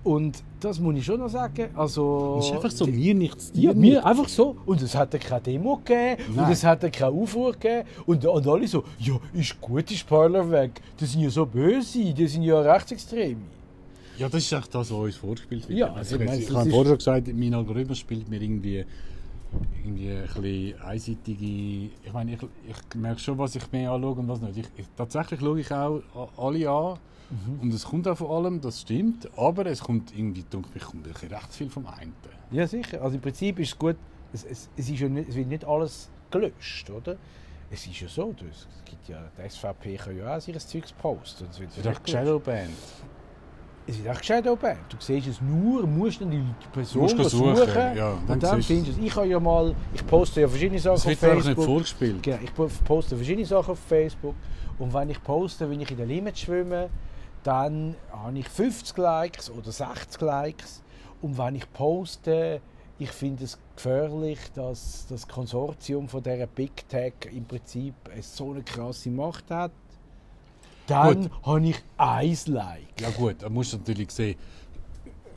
Und das muss ich schon noch sagen. Also, Das ist einfach so, mir nichts, Ja, mir einfach so. Und es hat keine Demo gegeben und Nein. es hat keine Aufruhr gegeben. Und, und alle so, ja, ist gut, ist Parler weg. Die sind ja so böse, die sind ja rechtsextrem. Ja, das ist echt das, was uns vorgespielt wird. Ja, also also ich, ich meine, ich das habe vorher schon gesagt, mein Algorithmus spielt mir irgendwie, irgendwie ein bisschen einseitige... Ich meine, ich, ich merke schon, was ich mehr anschaue und was nicht. Ich, ich, tatsächlich schaue ich auch alle an Mhm. und es kommt auch von allem, das stimmt, aber es kommt irgendwie, denke ich, kommt recht viel vom einen. Ja, sicher. Also im Prinzip ist es gut, es, es, es, ist ja nicht, es wird nicht alles gelöscht, oder? Es ist ja so, es gibt ja, die SVP kann ja auch sich Zeugs posten. Es wird ja. Shadowband. Es ist echt Shadowban. Du siehst es nur, musst dann die Person musst gehen suchen, suchen, ja, dann und dann du findest du es. Ich habe ja mal, ich poste ja verschiedene Sachen Es auf wird dir einfach nicht Facebook. vorgespielt. Genau, ich po- poste verschiedene Sachen auf Facebook und wenn ich poste, wenn ich in der Limit schwimme, dann habe ich 50 Likes oder 60 Likes und wenn ich poste, ich finde es gefährlich, dass das Konsortium von dieser Big Tech im Prinzip so eine krasse Macht hat, dann habe ich ein Like. Ja gut, da musst du natürlich sehen,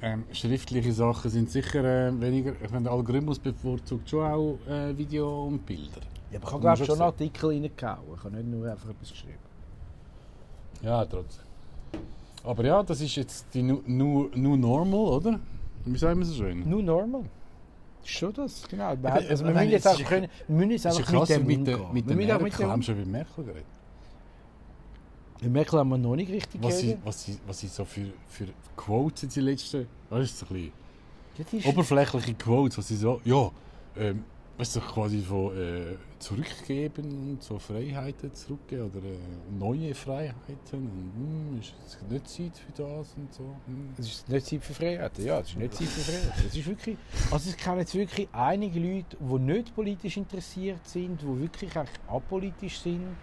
ähm, schriftliche Sachen sind sicher äh, weniger. Ich meine, der Algorithmus bevorzugt schon auch äh, Video und Bilder. Ja, aber ich habe Muss schon sagen. Artikel reingehauen. Ich habe nicht nur einfach etwas geschrieben. Ja, trotzdem. Aber ja, das ist jetzt die New, new, new Normal, oder? Wie sagen wir so schön? Nur normal. Schon das, genau. Also wir aber müssen jetzt ist- können, wir müssen jetzt einfach mit dem mit, mit auch mit haben wir schon über Merkel geredet. Mit Merkel haben wir noch nicht richtig Was sie, was, sie, was sie so für, für Quotes in die letzten, weißt du, so ein bisschen oberflächliche Quotes, was sie so, ja, ähm, weißt du, quasi von äh, zurückgeben und so Freiheiten zurückgeben oder äh, neue Freiheiten und hm, ist jetzt nicht Zeit für das und so. Hm. Es ist nicht Zeit für Freiheit. Ja, es ist nicht Zeit für Freiheit. Es ist wirklich, also ich kenne jetzt wirklich einige Leute, die nicht politisch interessiert sind, die wirklich eigentlich apolitisch sind,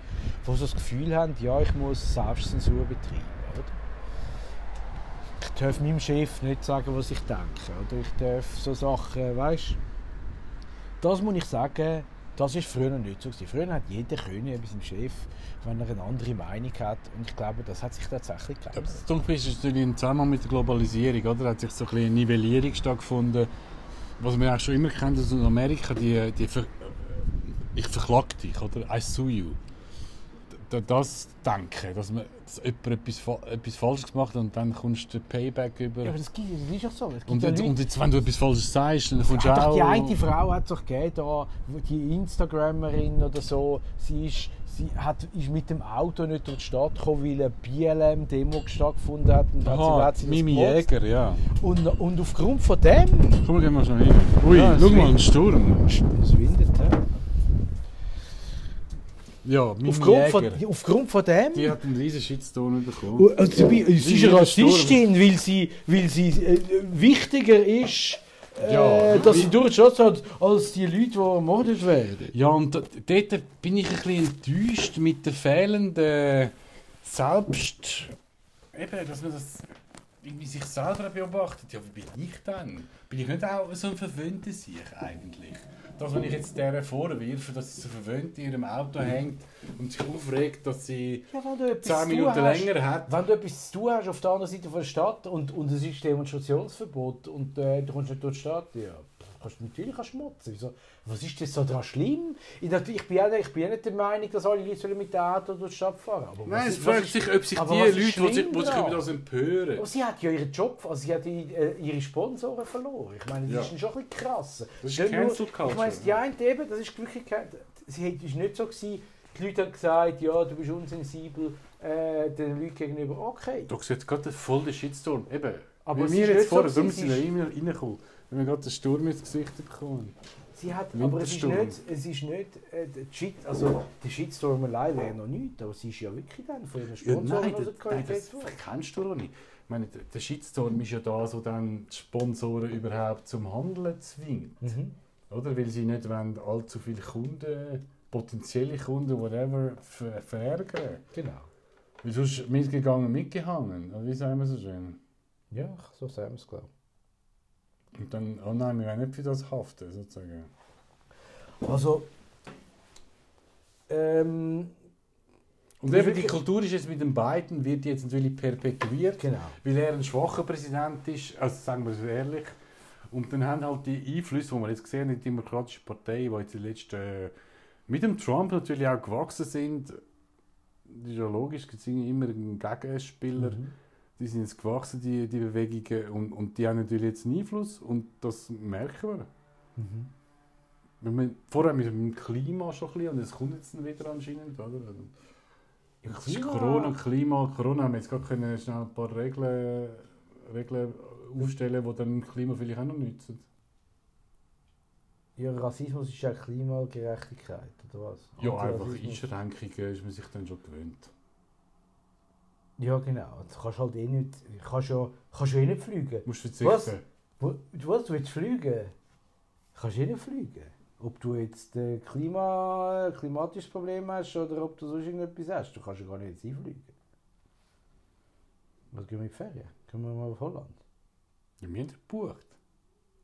die so das Gefühl haben, ja, ich muss Selbstzensur betreiben. Oder? Ich darf meinem Chef nicht sagen, was ich denke. Oder ich darf so Sachen, weißt Das muss ich sagen, das ist früher nicht so. Früher hat jeder können bei seinem Chef, wenn er eine andere Meinung hat. Und ich glaube, das hat sich tatsächlich geändert. das Dunkel ist natürlich im Zusammenhang mit der Globalisierung, oder? Hat sich so ein eine Nivellierung stattgefunden, was wir auch schon immer kennen aus Amerika, die, die ver ich verklag dich, oder? I sue you. Das Denken, dass, man, dass jemand etwas, etwas Falsches gemacht hat und dann kommst du den Payback über. Ja, aber das, gibt, das ist doch so. Und, ja Leute- und jetzt, wenn du etwas Falsches sagst, dann kommst du hat auch... die eine Frau hat doch gegeben, da, die Instagrammerin oder so, sie ist, sie hat, ist mit dem Auto nicht durch die Stadt gekommen, weil eine BLM-Demo stattgefunden hat. Und hat sie, Aha, hat sie Mimi gemotzt. Jäger, ja. Und, und aufgrund von dem... Komm, gehen wir schnell hin. Ui, Ja, schau mal, ein Sturm. Es windet, ja. Ja, Aufgrund, von, aufgrund von dem... Die hat einen riesen Shitstorm bekommen. Also, sie sie ist eine. Rassistin, weil sie, weil sie äh, wichtiger ist, äh, Ja, dass sie durch die Stadt hat, als die Leute, die ermordet werden. Ja, und dort bin ich ein bisschen enttäuscht mit der fehlenden Selbst... Eben, dass man das irgendwie sich selber beobachtet. Ja, wie bin ich denn? Bin ich nicht auch so ein verwöhnter Sich eigentlich? Das, wenn ich jetzt der vorwirfe, dass sie so verwöhnt in ihrem Auto hängt und sich aufregt, dass sie Ja, wenn du etwas 10 zu tun Minuten hast- länger hat. Wenn du etwas zu tun hast auf der anderen Seite von der Stadt und, und es ist Demonstrationsverbot und äh, du kommst nicht durch die Stadt, ja, kannst, natürlich kannst du motzen. Wieso? Was ist das so daran schlimm? Ich, ich, bin ja, ich bin ja nicht der Meinung, dass alle Leute sollen mit dem Auto durch die Stadt fahren was Nein, es fragt sich, ob sich die Leute, die sich, die sich über das empören... Aber sie hat ja ihren Job, also sie hat äh, ihre Sponsoren verloren. Ich meine, das Ja. ist schon ein bisschen krass. Das ist Cancel Culture. Ich meine, die eine eben, das ist wirklich kein, sie ist nicht so gewesen, die Leute haben gesagt, ja, du bist unsensibel äh, den Leuten gegenüber. Okay. Da sieht gerade voll der Shitstorm. Eben. Aber es wir jetzt vorher, darum sie sind wir reingekommen. Wenn wir gerade den Sturm ins Gesicht bekommen. Sie hat, aber es ist nicht, es ist nicht äh, der Shit, also der Shitstorm allein wäre noch nichts, aber sie ist ja wirklich dann von ihren Ja, Sponsoren nein, also das, nein, das kennst du doch nicht. Ich meine, der- Shitstorm ist ja da, so dann die Sponsoren überhaupt zum Handeln zwingt. Mhm. Oder? Weil sie nicht wollen, allzu viele Kunden, potenzielle Kunden, whatever, ver verärgern. Genau. Weil sonst mitgegangen, mitgehangen. Oder wie sagen wir so schön? Ja, so sagen wir es, glaube Und dann, oh nein, wir wollen nicht für das haften, sozusagen. Also, ähm, Und eben die Kultur ist jetzt mit dem Biden, wird jetzt natürlich perpetuiert. genau. weil er ein schwacher Präsident ist, also sagen wir es ehrlich. Und dann haben halt die Einflüsse, die wir jetzt gesehen haben, die Demokratische Partei, die jetzt die letzten, äh, mit dem Trump natürlich auch gewachsen sind, das ist ja logisch, es sind immer ein Gegenspieler, Mhm. Die sind jetzt gewachsen, die, die Bewegungen, und, und die haben natürlich jetzt einen Einfluss und das merken wir. Mhm. Wir vorher mit dem Klima schon ein bisschen, und es kommt jetzt wieder anscheinend, oder? Also, Ja, Es ist Klima- Corona, Klima, Corona haben wir jetzt gerade können schnell ein paar Regeln, Regeln aufstellen, die dann Klima vielleicht auch noch nützen. Ja, Rassismus ist ja Klimagerechtigkeit, oder was? Ja, einfach. Einschränkungen ist man sich dann schon gewöhnt. Ja, genau. Du kannst halt eh nicht, kannst ja, kannst ja eh nicht fliegen. Musst verzichten. Was? Du, was, du willst fliegen? Kannst eh nicht fliegen. Ob du jetzt ein Klima, ein klimatisches Problem hast oder ob du sonst irgendetwas hast, du kannst ja gar nicht jetzt einfliegen. Was gehen wir in die Ferien? Gehen wir mal auf Holland? Ja, wir haben gebucht.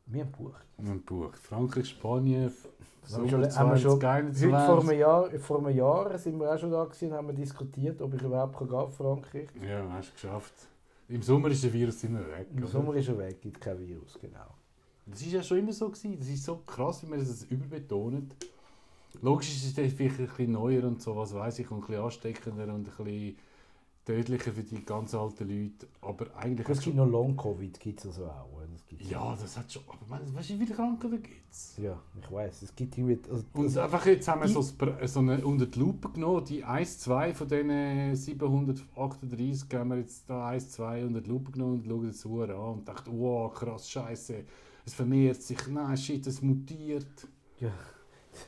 Wir haben gebucht. Wir haben gebucht. Frankreich, Spanien, Haben wir schon- haben wir schon- vor 2021. einem, Jahr, vor einem Jahr sind wir auch schon da gewesen und haben wir diskutiert, ob ich überhaupt kann Frankreich. Ja, hast du geschafft. Im Sommer ist der Virus immer weg. Im oder? Sommer ist er weg, gibt kein Virus, genau. Das ist ja schon immer so gewesen. Das ist so krass, wie man das überbetont. Logisch ist es vielleicht ein bisschen neuer und so, was weiß ich, und ein bisschen ansteckender und ein bisschen tödlicher für die ganz alten Leute. Aber eigentlich... Es gibt noch Long-Covid, gibt es also auch. Das gibt's ja, das hat schon... Aber weißt weißt du, wie viele Krankheiten gibt es? ja, ich weiß. Es gibt irgendwie... Also, Und einfach jetzt haben wir so, so eine unter die Lupe genommen, die 1, 2 von diesen 738 haben wir jetzt da 1, 2 unter die Lupe genommen und schauen das Uhr an und dachten, wow, krass, scheiße, es vermehrt sich, nein, shit, es mutiert. ja.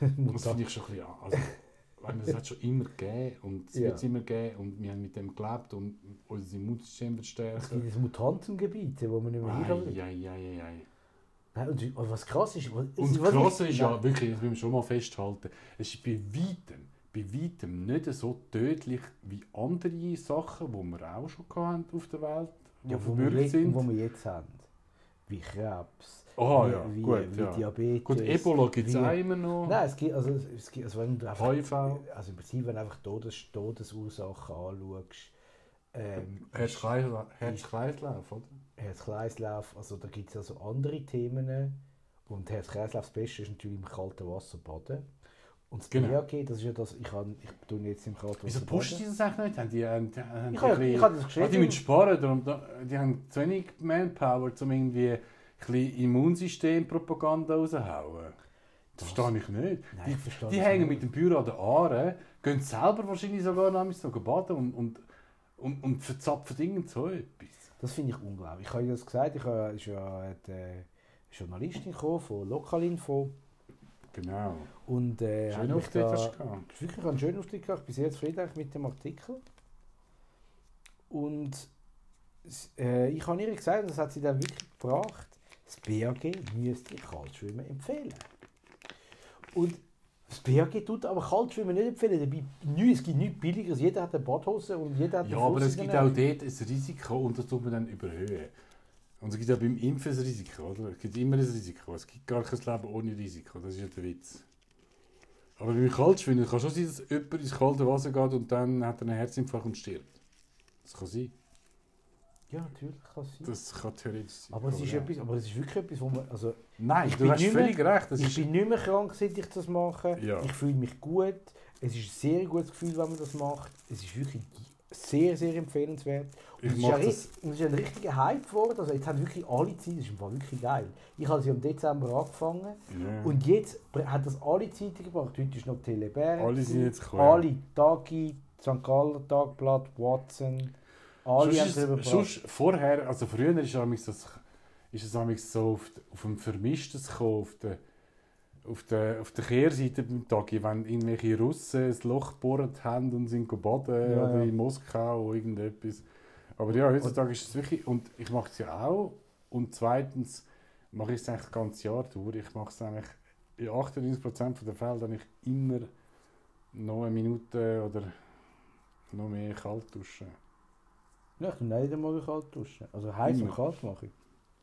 Das finde ich schon ein bisschen, an. also, es hat schon immer gegeben und es Ja. wird es immer geben und wir haben mit dem gelebt und unser Immunsystem wird Es gibt ein Mutantengebiet, wo man nicht mehr Ei, ei, ei, ei. Nein, und was krass ist... Was, Und was krass ist ja, Nein. wirklich, das müssen wir schon mal festhalten, es ist bei weitem, bei weitem nicht so tödlich wie andere Sachen, die wir auch schon hatten auf der Welt, die Ja, verbürgt sind. wo wir jetzt haben. Wie Krebs, Aha, wie, ja, wie, gut, wie ja. Diabetes. Gut, Ebola gibt es auch immer noch. Nein, es gibt, also, es gibt, also wenn du einfach, HIV. also im Prinzip, wenn du einfach Todes, Todesursachen anschaust, ähm, Herz-Kreislauf, Herz-Kreislauf, oder? Herz-Kreislauf, also da gibt es also andere Themen und Herz-Kreislauf, das Beste ist natürlich im kalten Wasser baden. Und das Genau. BAG, das ist ja das, ich, kann, ich tue jetzt im Wasser Wieso pushen die das eigentlich nicht? Haben die, haben, die- haben Ich habe ich habe das Ah, geschrieben. die müssen sparen, darum, da- die haben zu wenig Manpower, um irgendwie ein bisschen Immunsystempropaganda rauszuhauen. Das verstehe ich nicht. Nein, die ich verstehe die hängen nicht. mit dem Büro an der Aare, gehen selber wahrscheinlich sogar noch so baden und, und, und, und verzapfen irgend so etwas. Das finde ich unglaublich. Ich habe ja das gesagt, ich habe, ist ja eine Journalistin gekommen von Lokalinfo Genau. und äh, Schön hat mich Auftritt da, hast du gehabt. wirklich einen schönen Auftritt gehabt. Ich bin sehr zufrieden mit dem Artikel. Und äh, ich habe ihr gesagt, und das hat sie dann wirklich gebracht, das BAG müsste Kaltschwimmen empfehlen. Und das BAG tut aber Kaltschwimmen nicht empfehlen. Dabei, nü- es gibt nichts Billigeres. Jeder hat eine Badhose und jeder hat Ja, aber es gibt auch dort ein Risiko und das tut man dann überhöhen. Und es gibt auch beim Impfen ein Risiko, oder? Es gibt immer ein Risiko. Es gibt gar kein Leben ohne Risiko. Das ist ja der Witz. Aber beim Kaltschwimmen kann schon sein, dass jemand ins kalte Wasser geht und dann hat er einen Herzinfarkt und stirbt. Das kann sein. Ja, natürlich kann es sein. Das kann theoretisch sein. Aber es ist, ja. etwas, aber es ist wirklich etwas, wo man... Also, Nein, Ich du bin hast mehr- völlig recht. Das ich ist, bin nicht mehr krank, seit ich das mache. Ja. Ich fühle mich gut. Es ist ein sehr gutes Gefühl, wenn man das macht. Es ist wirklich sehr, sehr empfehlenswert. Und Ich es, ist ein, es ist ein richtiger Hype geworden. Also jetzt haben wirklich alle Zeit, das ist Fall wirklich geil. Ich habe sie im Dezember angefangen ja. und jetzt hat das alle Zeiten gebracht. Heute ist noch Teleberg. Alle sind jetzt gekommen. Alle, Tagi, St. Galler Tagblatt, Watson. Alle Sonst haben es, sonst vorher, also früher ist, das, ist es so auf, auf dem Vermischtes gekommen, auf der, auf der, auf der Kehrseite beim Tagi, wenn irgendwelche Russen ein Loch gebohrt haben und sind baden Ja, oder in Moskau oder irgendetwas. Aber ja, heutzutage ist es wirklich, und ich mache es ja auch, und zweitens mache ich es eigentlich das ganze Jahr durch. Ich mache es eigentlich, in 98% der Fälle dann ich immer noch eine Minute oder noch mehr kalt duschen. Ja, ich tue nicht einmal kalt duschen. Also heiß und kalt mache ich.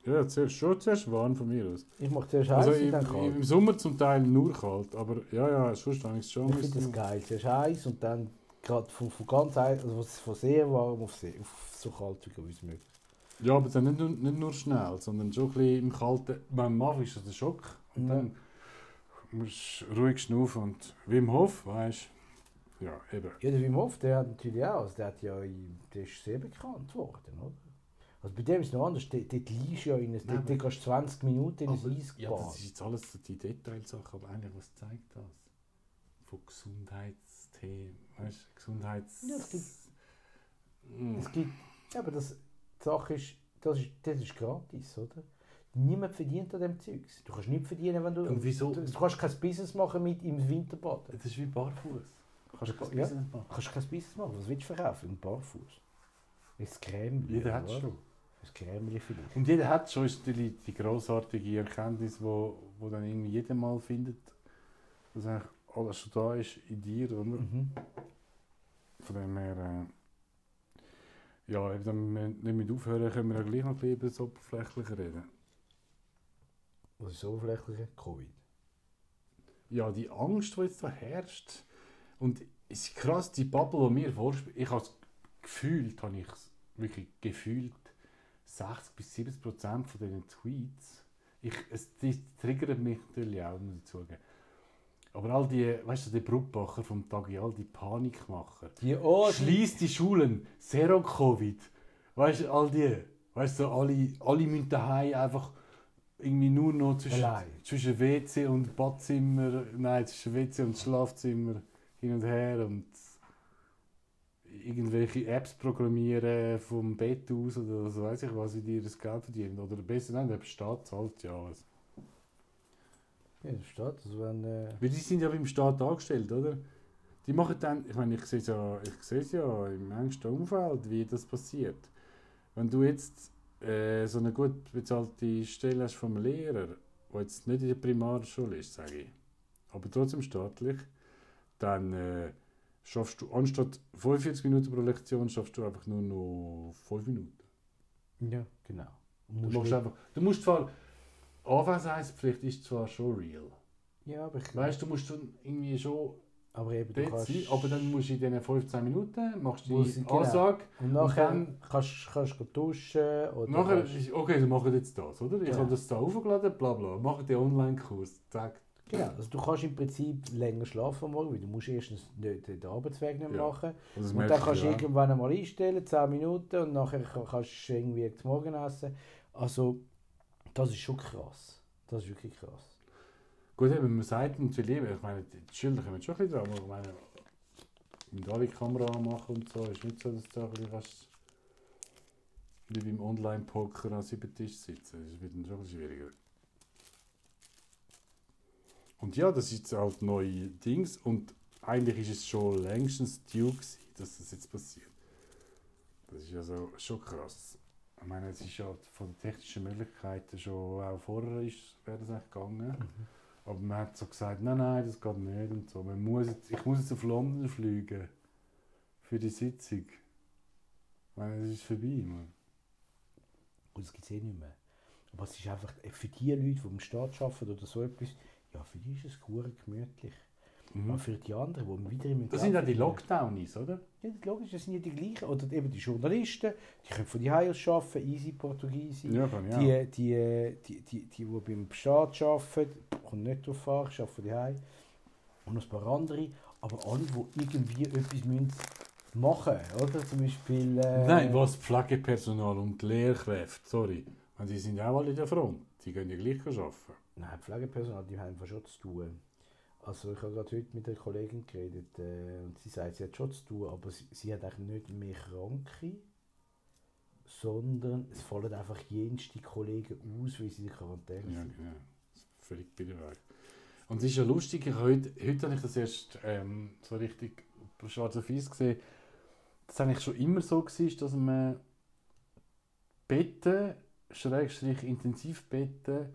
Ja, zuerst, schon zuerst warm von mir aus. Ich mache zuerst heiß Also und im, dann kalt. im Sommer zum Teil nur kalt, aber ja, ja, sonst habe ich es schon. Ich finde das geil. Zuerst heiß und dann gerade von, von ganz heiß, also von sehr warm auf, sehr, auf so kalt wie es möglich. Ja, aber dann nicht, nur- nicht nur schnell, sondern schon ein bisschen im Kalten. Beim Machen ist das ein Schock. Und Ja. dann musst du ruhig schnaufen und Wim Hof, weißt du, ja, eben. Ja, der Wim Hof, der hat natürlich auch, also der, hat ja, der ist sehr bekannt worden, oder? Also bei dem ist es noch anders, dort, dort liegst du ja in ein, Nein, dort, dort gehst du 20 Minuten in ein Eisbad. ja, das ist jetzt alles so die Detailsache, aber eigentlich, was zeigt das? Von Gesundheitsthemen, weißt du, Gesundheits... Ja, es gibt- Mm. Es gibt, ja, aber das, die Sache ist, das ist, das ist gratis, oder? Niemand verdient an dem Zeugs. Du kannst nicht verdienen, wenn du... Und wieso? Du, du kannst kein Business machen mit im Winterbad. Das ist wie barfuß. Kannst du kein Ja. Business machen. Du kannst kein Business machen. Was willst du verkaufen? Ein Barfuß. Ein Creme. Jeder hat es schon. Ein Creme vielleicht. Und jeder hat schon natürlich die grossartige Erkenntnis, wo, wo dann irgendwie jeder mal findet, dass eigentlich alles schon da ist in dir, oder? Mhm. Von dem her, äh, ja, wenn wir nicht mit aufhören, können wir ja gleich noch ein bisschen über das Oberflächliche reden. Was ist so oberflächlich? Covid. Ja, die Angst, die jetzt da herrscht. Und es ist krass, die Bubble, die mir vorspielt, ich habe es gefühlt, habe ich wirklich gefühlt, 60 bis 70 Prozent von diesen Tweets, ich, es die triggert mich natürlich auch, muss ich zugeben. Aber all die, weißt du, die Brutbacher vom Tag, all die Panikmacher. Die, oh, Schließt die Schulen, Zero Covid. Weißt du, all die. Weißt du, alle, alle müssen daheim einfach irgendwie nur noch zwischen, Allein. zwischen WC und Badzimmer, nein, zwischen WC und Schlafzimmer hin und her und irgendwelche Apps programmieren vom Bett aus oder so weiß ich was, wie die das Geld verdienen. Oder besser nein, der Staat zahlt ja alles. ja, das steht, also wenn, äh, Weil die sind ja beim Staat angestellt, oder? Die machen dann, ich meine, ich sehe es ja, ich sehe es ja im engsten Umfeld, wie das passiert. Wenn du jetzt äh, so eine gut bezahlte Stelle hast vom Lehrer, der jetzt nicht in der Primarschule ist, sage ich, aber trotzdem staatlich, dann äh, schaffst du anstatt 45 Minuten pro Lektion, schaffst du einfach nur noch 5 Minuten. ja, genau. Und Du, musst machst nicht- einfach, du musst zwar, Anwesenheitspflicht ist zwar schon real. ja, aber, ich, Weißt du, du musst dann irgendwie schon aber eben, du kannst... sein, aber dann musst du in diesen 15 Minuten machst du die genau. Ansage. und nachher dann- kannst, kannst du duschen oder... Nachher kannst- okay, dann machen wir jetzt das, oder? Ich Genau. habe das da aufgeladen, bla bla. Machen den Online-Kurs, zack. Genau, also du kannst im Prinzip länger schlafen am Morgen, weil du musst erstens nicht den Arbeitsweg nicht Ja. machen. Und, das Und dann kannst du ja. irgendwann einmal einstellen, 10 Minuten, und nachher ka- kannst du irgendwie zum Morgen essen. Also, das ist schon krass. Das ist wirklich krass. Gut, eben, man sagt natürlich eben, ich meine, die Schilder kommen schon ein bisschen dran, aber ich meine, mit alle Kamera anmachen und so, ist nicht so, dass du ein bisschen kannst, wie beim Online-Poker an sieben Tisch sitzen. Das wird dann schon ein bisschen schwieriger. Und ja, das ist jetzt halt neue Dings und eigentlich ist es schon längstens due gewesen, dass das jetzt passiert. Das ist also schon krass. Ich meine, es ist ja von den technischen Möglichkeiten schon auch vorher ist, wäre das eigentlich gegangen. Aber man hat so gesagt, nein, nein, das geht nicht und so. Man muss jetzt, ich muss jetzt auf London fliegen für die Sitzung. Ich meine, das ist vorbei, Mann. Und das gibt es eh nicht mehr. Aber es ist einfach, äh, für die Leute, die im Staat arbeiten oder so etwas, ja, für die ist es gut gemütlich. Aber für die anderen, die wieder im Mhm. Das sind auch die Lockdownies, oder? Ja, das ist logisch, das sind ja die gleichen. Oder eben die Journalisten, die können von die aus arbeiten, easy Portugiesi. Ja, auch. Die, die, die, die, die, die beim Staat arbeiten, kommt nicht drauf an, ich arbeite von die Und noch ein paar andere. Aber alle, die irgendwie etwas müssen machen müssen, oder? Zum Beispiel... Äh, Nein, was Pflegepersonal und die Lehrkräfte, sorry. Und die sind auch alle in der Front. Die können ja gleich arbeiten. Nein, Pflegepersonal, die haben einfach schon zu tun. Also ich habe gerade heute mit einer Kollegin geredet äh, und sie sagt, sie hat schon zu tun, aber sie, sie hat eigentlich nicht mehr Kranke, sondern es fallen einfach jenste Kollegen aus, weil sie in Quarantäne Ja, sind. genau. Das ist völlig bei der Weg. Und es ist ja lustig, ich habe heute, heute habe ich das erst ähm, so richtig schwarz auf weiß gesehen, dass es eigentlich schon immer so war, dass man Betten, Schrägstrich Intensivbetten,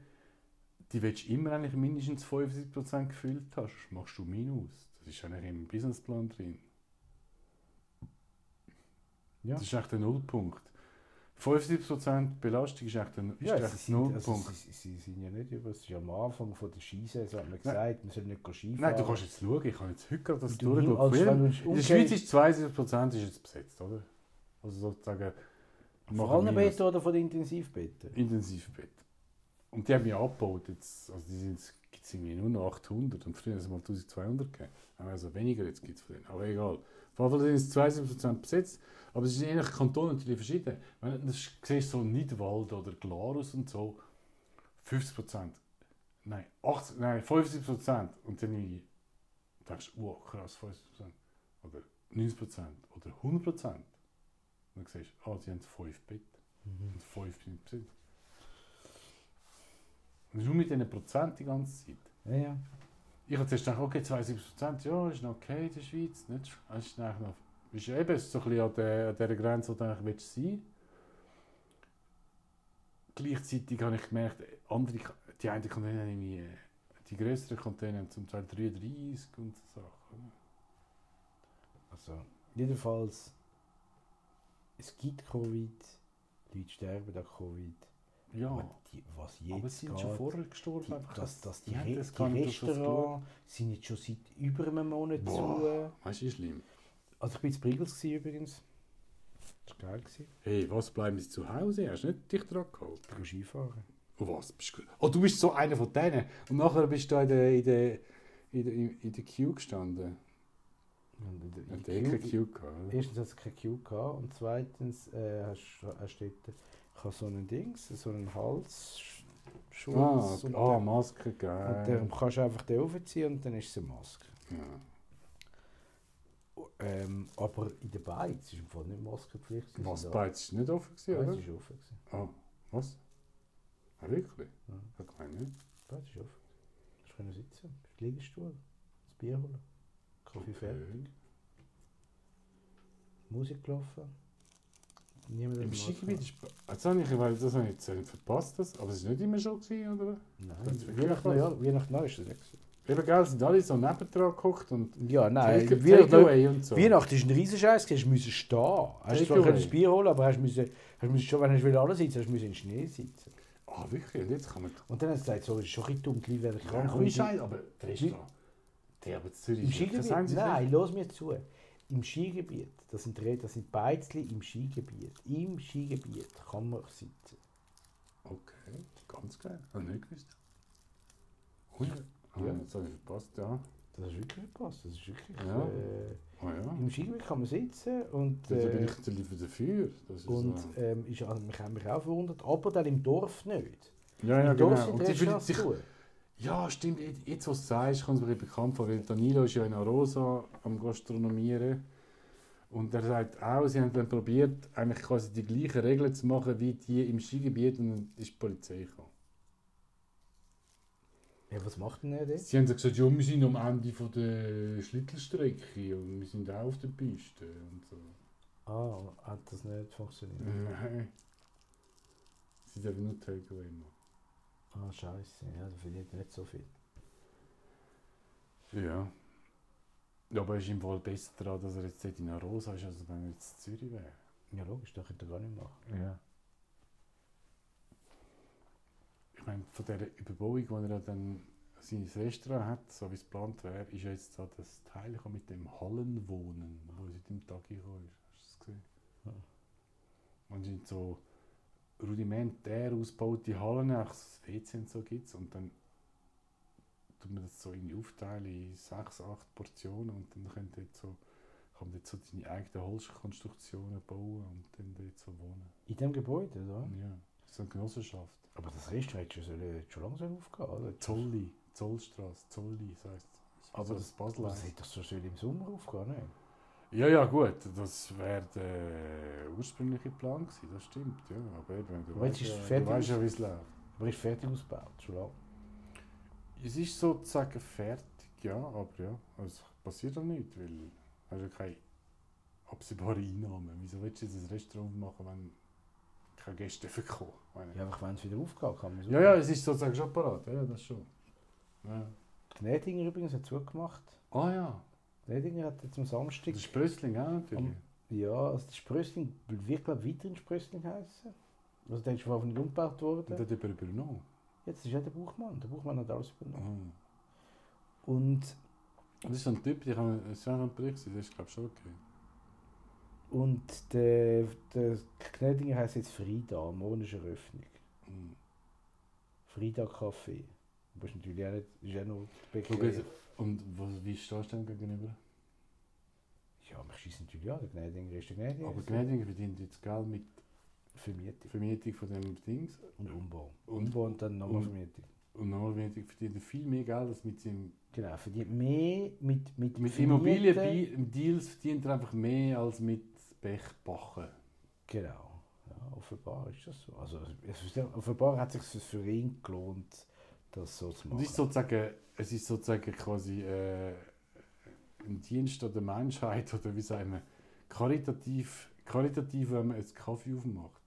die willst du immer eigentlich mindestens 75% gefüllt haben, sonst machst du Minus. Das ist eigentlich im Businessplan drin. Ja. Das ist echt der Nullpunkt. 75% Belastung ist echt der, ist Ja, echt also, Nullpunkt. sie, sie sind ja nicht über, es ist am Anfang von der Skisaison hat man Nein. gesagt, man soll nicht Skifahren. Nein, du kannst jetzt schauen, ich kann jetzt heute gerade das durchschauen. als wenn du In der Schweiz ist 72% ist jetzt besetzt, oder? Also sozusagen Von allen Betten oder von den Intensivbetten? Intensivbett. Und die haben ja abgebaut jetzt, also die sind jetzt gibt's irgendwie nur noch 800 und früher haben es mal 1200 gegeben. Also weniger jetzt gibt es von denen, aber egal. Auf jeden Fall sind es 72% besetzt, aber es ist je nach Kanton natürlich verschieden. Wenn du siehst, so Nidwald oder Glarus und so, 50%. Nein, 80, nein 50% und dann irgendwie denkst du, wow, krass, 50%. Oder 90% oder 100%. Und dann siehst du, ah, sie haben 5 Bett und 5 sind besetzt. Nur mit diesen Prozent die ganze Zeit. Ja, ja. Ich habe zuerst gedacht, okay, 72 Prozent, ja, ist noch okay in der Schweiz. Nicht, es ist noch, ist eben so ein bisschen an der, an der Grenze, wo du eigentlich willst sein Gleichzeitig habe ich gemerkt, andere, die einen Container irgendwie, die größeren Container haben zum Teil 33 und so Sachen. Also, jedenfalls, es gibt Covid, Leute sterben an Covid. Ja, Aber die, was jetzt aber sie sind geht, schon vorher gestorben. die, einfach. dass, dass die, die das die Restaurants sind jetzt schon seit über einem Monat Boah. zu. Weißt du, wie schlimm? Also ich bin in Brigels gewesen, übrigens. Das war geil. Gewesen. Hey, was, bleiben sie zu Hause? Hast du nicht dich dran gehalten? Ich gehe Skifahren. Oh, was? Bist du, oh, du bist so einer von denen. Und nachher bist du da in der, in der, in der, in, in der Queue gestanden? Und in der- in Hat der der Queue- keine Queue gehabt, oder? Erstens hast du keine Queue gehabt und zweitens äh, hast hast du dort ich habe so einen Dings, so einen Halsschutz Ah, und, ah, dann, Maske, und geil. dann kannst du einfach den aufziehen und dann ist es eine Maske. Ja. Ähm, aber in der Beiz ist im Fall nicht Maskenpflicht. Was, Beiz ist nicht offen gewesen, Beiz oder? ist offen. gewesen. Ah, was? Ah, wirklich? Ja. Ich meine nicht. Beiz ist offen. Du können sitzen, Liegestuhl, das Bier holen, Kaffee fertig, Musik gelaufen. Niemand hat Im Skigebiet ist... Jetzt habe ich, weil das habe ich jetzt verpasst, das. aber es war nicht immer schon, gewesen, oder? Nein? Neujahr, Weihnachten Neujahr ist das nicht. gewesen. Eben, gell, sind alle so nebendran gekocht und Ja, nein, Take- Weihnachten, und so. Weihnachten ist ein riesen Scheiß, du musst stehen. Hast du zwar das Bier holen, aber hast müssen, hast müssen schon, wenn du alle sitzen, hast du in den Schnee sitzen. Ah, wirklich? Und jetzt kann man... Und dann hat sie gesagt, so, es ist schon ein bisschen die Leute werden Ja, krank. ist ein, aber der ist Wie- da. Der aber in Zürich Im Skigebiet? Nein, los mir zu. Im Skigebiet, das sind, das sind Beizli im Skigebiet. Im Skigebiet kann man sitzen. Okay, ganz geil. Habe ich nicht gewusst. Ui, Ja. jetzt habe ich verpasst, ja. Das ist wirklich gepasst. Das ist wirklich. Ja. Äh, Oh ja. Im Skigebiet kann man sitzen und. Da bin Äh, ich der Liefer dafür. Das ist und so. ähm, ist, also, mich auch verwundert, aber dann im Dorf nicht. Ja, ja, Im Dorf genau. sind Und sie fühlen sich... zu. Ja, stimmt. Jetzt, was du sagst, kommt es mir bekannt vor. Weil Danilo ist ja in Arosa am Gastronomieren. Und er sagt auch, sie haben dann probiert, eigentlich quasi die gleichen Regeln zu machen wie die im Skigebiet. Und dann ist die Polizei gekommen. Ja, was macht denn er denn? Sie haben dann gesagt, ja, wir sind am Ende von der Schlittelstrecke und wir sind auch auf der Piste und so. Ah, hat das nicht funktioniert? Nein. Sie dürfen nur Takeaway machen. Ah, scheiße. Ja, da verdient nicht so viel. Ja. Ja, aber er ist im Fall besser daran, dass er jetzt dort in Arosa ist, als wenn er jetzt in Zürich wäre. Ja, logisch, das könnte er gar nicht machen. Ja. Ich meine, von dieser Überbauung, wo er dann sein Restaurant hat, so wie es geplant wäre, ist ja jetzt so das Teil mit dem Hallenwohnen, wo seit dem Tag gekommen ist. Hast du das gesehen? Ja. Und sind so rudimentär ausgebaute Hallen, das WC und so gibt Und dann tut man das so irgendwie aufteilen in sechs, acht Portionen und dann können dort so, kann man so seine eigenen Holzkonstruktionen bauen und dann dort so wohnen. In dem Gebäude, oder? Ja, das ist eine Genossenschaft. Aber das Restaurant hat schon, sollen- schon langsam aufgehen, oder? Zolli, Zollstraße, Zolli, das heisst Aber so das, Basel. das hätte doch so schön im Sommer aufgehen, ne? Ja, ja, gut, das wäre der ursprüngliche Plan gewesen, das stimmt, ja. Aber eben, du weißt ist ja, du fertig weißt ja wie es läuft. Aber ist fertig ausgebaut, schon lange. Es ist sozusagen fertig, ja, aber ja, es passiert auch nichts, weil du hast ja keine absehbare Einnahmen. Wieso willst du jetzt ein Restaurant machen, wenn keine Gäste kommen? Ja, einfach wenn es wieder aufgeht, kann man so. Ja, ja, es ist sozusagen schon parat, ja, das schon. Ja. Gnädinger übrigens hat zugemacht. Ah ja, Gnädinger hat jetzt am Samstag. das ist Brösling auch natürlich. Am- Ja, also der Sprössling wird, glaube ich, weiterhin Sprössling heißen. Also der ist von nicht umgebaut Und worden. hat jemand übernommen. Jetzt ist ja der Buchmann. Der Buchmann hat alles übernommen. Ah. Und, Das ist so ein Typ, der kann es ist auch ein Bericht das ist glaube ich schon okay. und der, der Gnädinger heißt jetzt Frida. Morgen ist Eröffnung. Mhm. Frida Café. Aber ist natürlich auch nicht, auch Bäckerei. jetzt, Und was, wie stehst du dem gegenüber? Ja, mich schießt natürlich an. Der Gnädinger ist der Gnädinger. Aber Gnädiger verdient jetzt Geld mit Vermietung Vermietung von dem Dings. und Umbau. Und- Umbau und dann nochmal und- Vermietung. Und Normalvermietung verdient er viel mehr Geld als mit seinem. Genau, verdient mehr mit, mit, Mit. Immobiliendeals verdient er einfach mehr als mit Bechbachen. Genau. Ja, offenbar ist das so. Also, offenbar hat es sich für ihn gelohnt, das so zu machen. es ist sozusagen, es ist sozusagen quasi äh, ein Dienst an der Menschheit oder wie sagen wir, karitativ, karitativ, wenn man jetzt Kaffee aufmacht.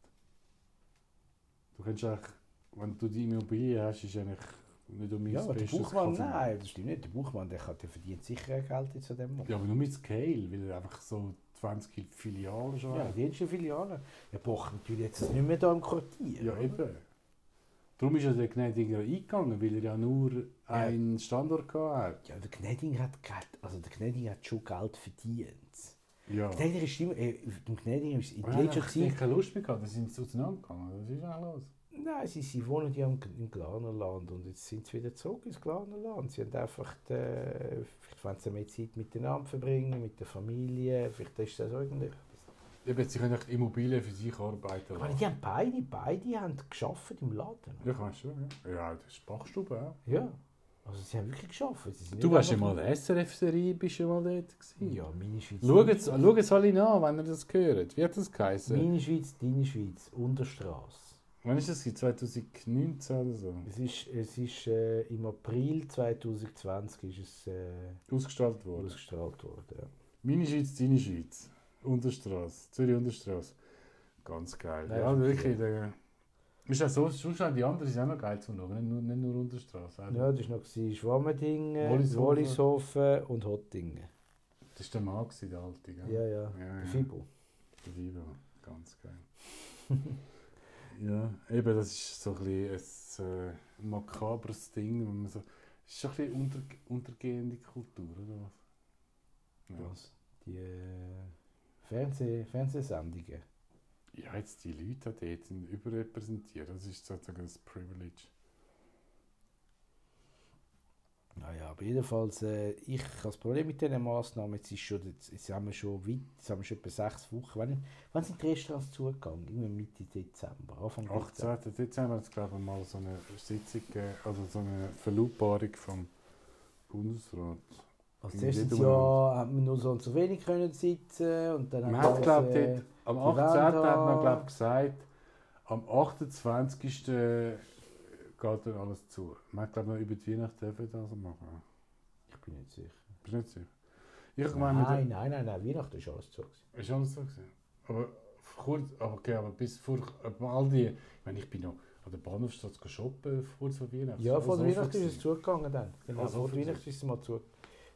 Du kannst eigentlich, wenn du die Immobilie hast, ist eigentlich nicht um ja, aber der Buchmann, nein, das stimmt nicht. Der Buchmann, der, kann, der verdient sicher Geld jetzt an dem Moment. Ja, aber nur mit Scale, weil er einfach so 20 Filialen schon Ja, hat. die erste Filiale. Er braucht natürlich jetzt nicht mehr hier im Quartier. Ja, oder? eben. Darum ist ja der Gnädiger eingegangen, weil er ja nur einen Standort hatte. Ja, der Gnädinger hat Geld, also der Gnädinger hat schon Geld verdient. Ja. Der Gnädiger ist immer, äh, dem Gnädiger ist in hat keine Lust mehr gehabt, dann sind sie auseinandergegangen. Was ist eigentlich los? Nein, sie, sie wohnen ja im, im Glanerland und jetzt sind sie wieder zurück ins Glanerland. Sie haben einfach, die, vielleicht wollen sie mehr Zeit miteinander verbringen, mit der Familie, vielleicht ist das irgendetwas. Eben, sie können echt Immobilien für sich arbeiten meine, die haben beide, beide haben geschafft im Laden. Ja, kannst du, ja. Ja, das ist Bachstube, ja. Ja, also sie haben wirklich geschafft. Sie sind Du warst ja mal eine SRF-Serie, bist ja mal dort gewesen. Ja, meine Schweiz. Schau es, alle an, wenn ihr das hört. Wie hat das geheißen? Meine Schweiz, deine Schweiz, Unterstrasse. Wann ist das? gewesen? 2019 oder so? Es ist, es ist äh, im April 2020 ist es äh, Ausgestrahlt worden. ausgestrahlt worden. Ja. Meine Schweiz, deine Schweiz. Unterstrasse. Zürich Unterstrasse. Ganz geil. Ja, ist wirklich. Der, ist auch so, sonst die anderen sind auch noch geil zu schauen. Nicht nur, nicht nur Unterstrasse. auch. Ja, das war noch Schwammendingen, Wollishofen. Wollishofen und Hottingen. Das war der Mann, der alte. Gell? Ja, ja. ja, Der ja. Fibo. Der Vivo. Ganz geil. ja, eben, das ist so ein bisschen ein äh, makabres Ding. Wenn man so, es ist ein bisschen unter, untergehende Kultur, oder was? Ja. Was? Die äh, Fernseh, Fernsehsendungen. Ja, jetzt die Leute dort sind überrepräsentiert. Das ist sozusagen das Privilege. Naja, aber jedenfalls, äh, ich habe das Problem mit diesen Massnahmen, jetzt, ist schon, jetzt, jetzt haben wir schon weit, jetzt haben wir schon etwa sechs Wochen. Wann, wann sind die Restaurants zugegangen? Irgendwie Mitte Dezember, Anfang 18. Dezember hat es, glaube ich, mal so eine Sitzung also so eine Verlautbarung vom Bundesrat. Als In erstes jedem Jahr haben wir nur so und so wenig können sitzen und dann Man hat, glaube äh, am die 18. wollen hat man, ich, gesagt, am 28. geht dann alles zu. Man hat, glaube noch über die Weihnacht dürfen das machen. Ich bin nicht sicher. Bist nicht sicher? Ich gemeint, Nein, nein, nein, nein, Weihnachten ist alles zu. Ist alles gewesen. Aber kurz, okay, aber bis vor all die, ich meine, ich bin noch an der Bahnhofstraße shoppen vor so Weihnachten. Ja, Das vor Weihnachten ist es zugegangen dann. Genau, Also vor Weihnachten ist es mal zu.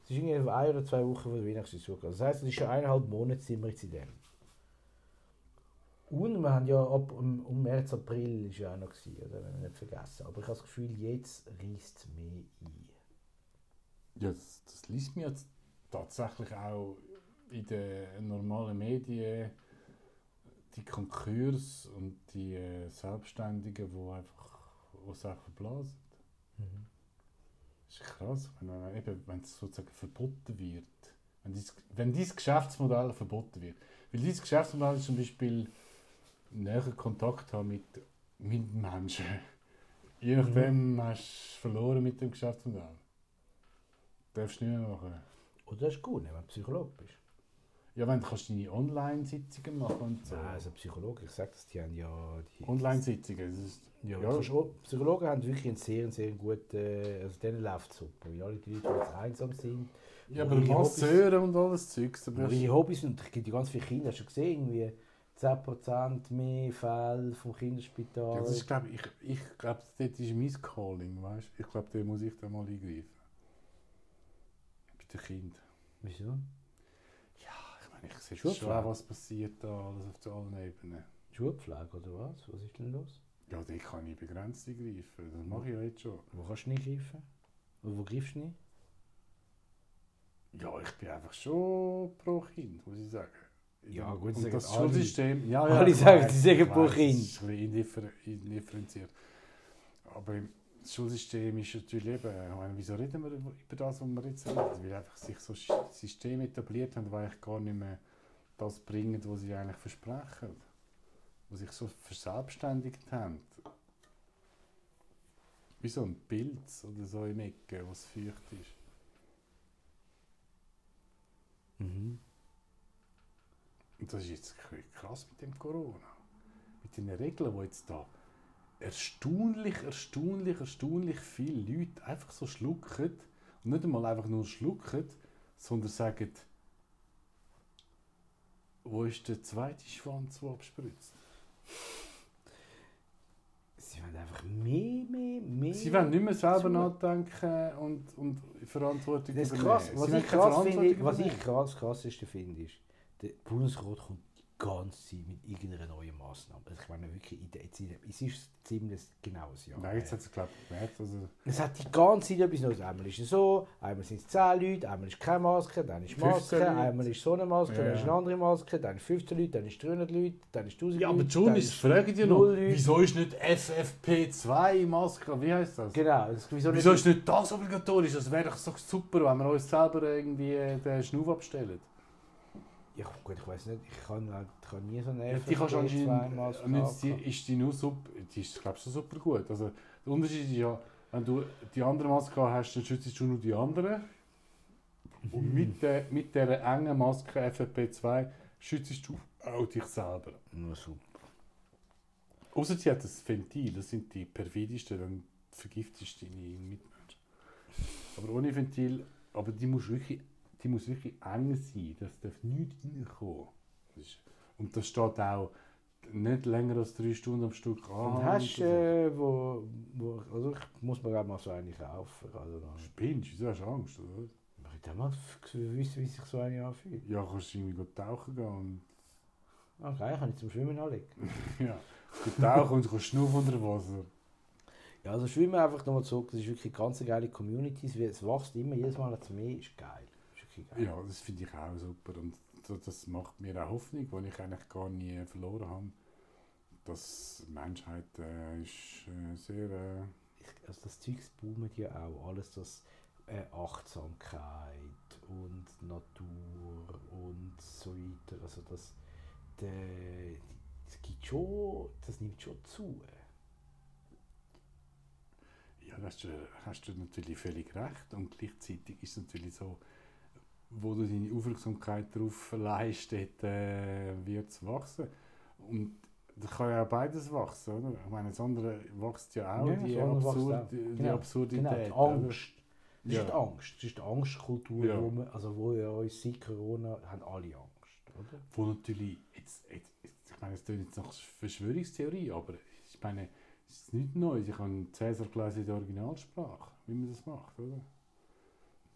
Es ist irgendwie ein oder zwei Wochen vor der zugegangen. Das heisst, es ist schon eineinhalb Monate sind wir in dem. Und wir haben ja ab um, um März, April ist ja auch noch gewesen, oder? Wenn wir nicht vergessen. Aber ich habe das Gefühl, jetzt reißt es mehr ein. Ja, das, das liest mir jetzt tatsächlich auch in den normalen Medien die Konkurs und die äh, Selbstständigen, die einfach die Sachen verblasen. Das ist krass, wenn, es sozusagen verboten wird. Wenn dieses, wenn dieses Geschäftsmodell verboten wird. Weil dieses Geschäftsmodell ist zum Beispiel näher Kontakt haben mit, mit Menschen. Je nachdem hast du verloren mit dem Geschäftsmodell. Darfst du nicht mehr machen. Oder das ist gut, wenn du Psychologe bist. Ja, wenn du kannst deine Online-Sitzungen machen und so. Nein, also Psychologe, ich sage das, die haben ja... Die, Online-Sitzungen, das ist... Ja, Ja. kannst Psychologen haben wirklich einen sehr, sehr guten, also denen läuft es super. Alle die Leute, die jetzt einsam sind, Ja, aber Masseure und alles Zeugs. brauchst- ihre Hobbys sind, es gibt ja ganz viele Kinder, hast du gesehen, irgendwie 10% mehr Fälle vom Kinderspital. Ja, das ist, glaub, ich ich glaube, dort ist mein Calling, weißt Ich glaube, da muss ich da mal eingreifen. Bei den Kindern. Wieso? Ja, ich sehe Schon klar. was passiert da alles auf allen Ebenen. Schulpflege oder was? Was ist denn los? Ja, da kann ich begrenzt eingreifen. Das mache ich ja jetzt schon. Wo kannst du nicht greifen? Oder wo greifst du nicht? Ja, ich bin einfach schon pro Kind, muss ich sagen. Ja, gut, und das alle. Schulsystem, ja, Alle ich sagen, sie sagen ich pro Kind. Das ist ein bisschen indiffer indifferenziert. Aber im Schulsystem ist natürlich eben, meine, wieso reden wir über das, was wir jetzt reden? Weil einfach sich so Systeme etabliert haben, die eigentlich gar nicht mehr das bringen, was sie eigentlich versprechen. Die sich so verselbstständigt haben. Wie so ein Pilz oder so im Ecke, was feucht ist. Mhm. Und das ist jetzt krass mit dem Corona. Mit den Regeln, die jetzt da erstaunlich, erstaunlich, erstaunlich viele Leute einfach so schlucken. Und nicht einmal einfach nur schlucken, sondern sagen, wo ist der zweite Schwanz, der abspritzt? Sie wollen einfach mehr, mehr, mehr. Sie wollen nicht mehr selber nachdenken und, und Verantwortung Das ist krass. Was ich krass finde, was ich krass krasseste finde, ist, der Bundesrat kommt ganze Zeit mit irgendeiner neuen Massnahme. Also ich meine wirklich, jetzt es ist ziemlich genau ein Jahr. Nein, jetzt hat es, glaube ich. Also, Es hat die ganze Zeit etwas Neues. Einmal ist es so, einmal sind es 10 Leute, einmal ist keine Maske, dann ist 15 Maske, Leute. einmal ist so eine Maske, Ja. dann ist eine andere Maske, dann ist 15 Leute, dann ist 300 Leute, dann ist 1000 ja, aber Leute. John, ich frage dich noch, Leute. wieso ist nicht FFP2-Maske, wie heißt das? Genau. Das, wieso Wieso nicht, ist nicht das obligatorisch? Das wäre doch so super, wenn wir uns selber irgendwie den Schnuff abstellen. Ja, gut, ich weiß nicht, ich kann, halt- ich kann nie so eine Ja, die kannst du anscheinend, jetzt die, ist die nur super, die ist glaube ich so super gut. Also der Unterschied ist ja, wenn du die andere Maske hast, dann schützt du nur die andere. Und mit, der, mit dieser engen Maske FFP2 schützt du auch dich selber. Nur super. Außer sie hat das Ventil, das sind die perfidesten, dann vergiftest du deine Mitmenschen. Aber ohne Ventil, aber die muss wirklich, die muss wirklich eng sein, das darf nicht reinkommen. Und das steht auch nicht länger als drei Stunden am Stück an. Und hast äh, wo, wo, also ich muss mir auch mal so eine kaufen. Also, dann- Spinnst, wieso hast du Angst? Oder? ich mal f- wissen, wie sich so eine anfühlt. Ja, kannst du irgendwie tauchen gehen und Okay, kann ich zum Schwimmen anlegen. ja, du tauchen und du kannst schnaufen unter Wasser. Ja, also Schwimmen einfach nochmal zurück, das ist wirklich eine ganz geile Community. Es Es wächst immer, jedes Mal als mehr, ist geil. Geil. Ja, das finde ich auch super und das, macht mir auch Hoffnung, die ich eigentlich gar nie verloren habe. Dass die Menschheit äh, ist äh, sehr... Äh, Ich, also das Zeug boomt ja auch. Alles das äh, Achtsamkeit und Natur und so weiter. Also das, der, das gibt schon, das nimmt schon zu. ja, da hast du, hast du natürlich völlig recht und gleichzeitig ist es natürlich so, wo du deine Aufmerksamkeit darauf leistest, äh, wird es wachsen. Und da kann ja auch beides wachsen, oder? Ich meine, das andere wächst ja auch, Ja, die, das Absurd, auch. die, die Genau, Absurdität. Genau, die? Angst. Das Ja. ist die Angst. Das ist die Angstkultur, Ja. wo, wir, also wo ja uns seit Corona haben alle Angst. Oder? Wo natürlich, jetzt, jetzt, ich meine, es klingt jetzt nach Verschwörungstheorie, aber ich meine, es ist nichts Neues. Ich habe Cäsar gelesen in der Originalsprache, wie man das macht, oder?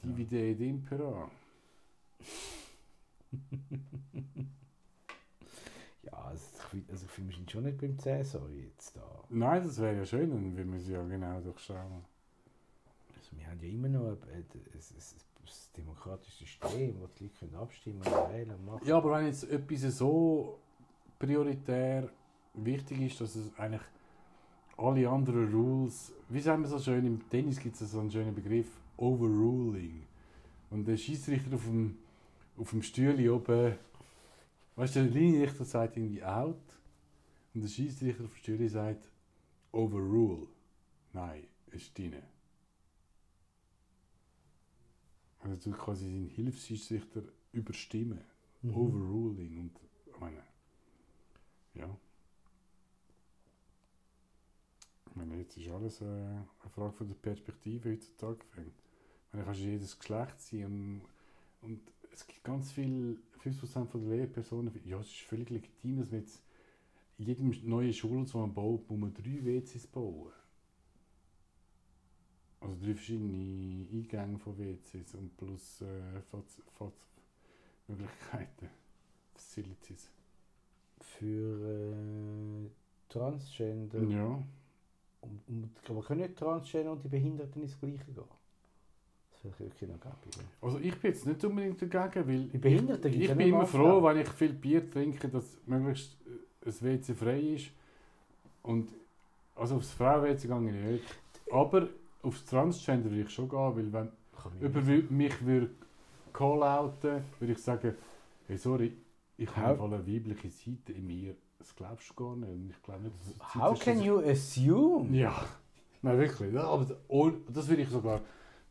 Divide et impera. Ja, also ich, find- also ich finde, wir sind schon nicht beim Cäsar jetzt da. Nein, das wäre ja schön, dann würden wir es ja genau durchschauen. Also wir haben ja immer noch ein, ein, ein, ein, ein demokratisches System, wo die Leute können abstimmen und wählen und machen. Ja, aber wenn jetzt etwas so prioritär wichtig ist, dass es eigentlich alle anderen Rules, wie sagen wir so schön, im Tennis gibt es so einen schönen Begriff, Overruling. Und der Schiedsrichter auf dem, auf dem Stühle oben, weißt du, der Linienrichter sagt irgendwie out und der Schiedsrichter auf dem Stühle sagt Overrule. Nein, es ist drin. Also du quasi seinen Hilfsschiedsrichter überstimmen. Mhm. Overruling und ich meine, ja. Ich meine, jetzt ist alles äh, eine Frage von der Perspektive heutzutage. Ich meine, kannst du jedes Geschlecht sein und, und es gibt ganz viel, 50% von der Lehrpersonen, ja, es ist völlig legitim, dass man jetzt in jedem neuen Schulhaus, man baut, muss man drei WCs bauen. Also drei verschiedene Eingänge von WCs und plus äh, Faz- Faz- Möglichkeiten, Facilities. Für äh, Transgender. Ja. Und, und, aber können nicht Transgender und die Behinderten ins Gleiche gehen? Wirklich noch ja. Also ich bin jetzt nicht unbedingt dagegen, weil ich, ich ja bin immer froh, wenn ich viel Bier trinke, dass möglichst äh, ein WC frei ist. Und also aufs Frauen-WC gehe ich nicht. Aber aufs Transgender würde ich schon gehen, weil wenn Kann mich würde call-outen, würde ich sagen, hey sorry, ich habe eine weibliche Seite in mir. Das glaubst du gar nicht. Und ich glaube nicht, dass How can you assume? Ja, nein, wirklich. Ja, aber das würde ich sogar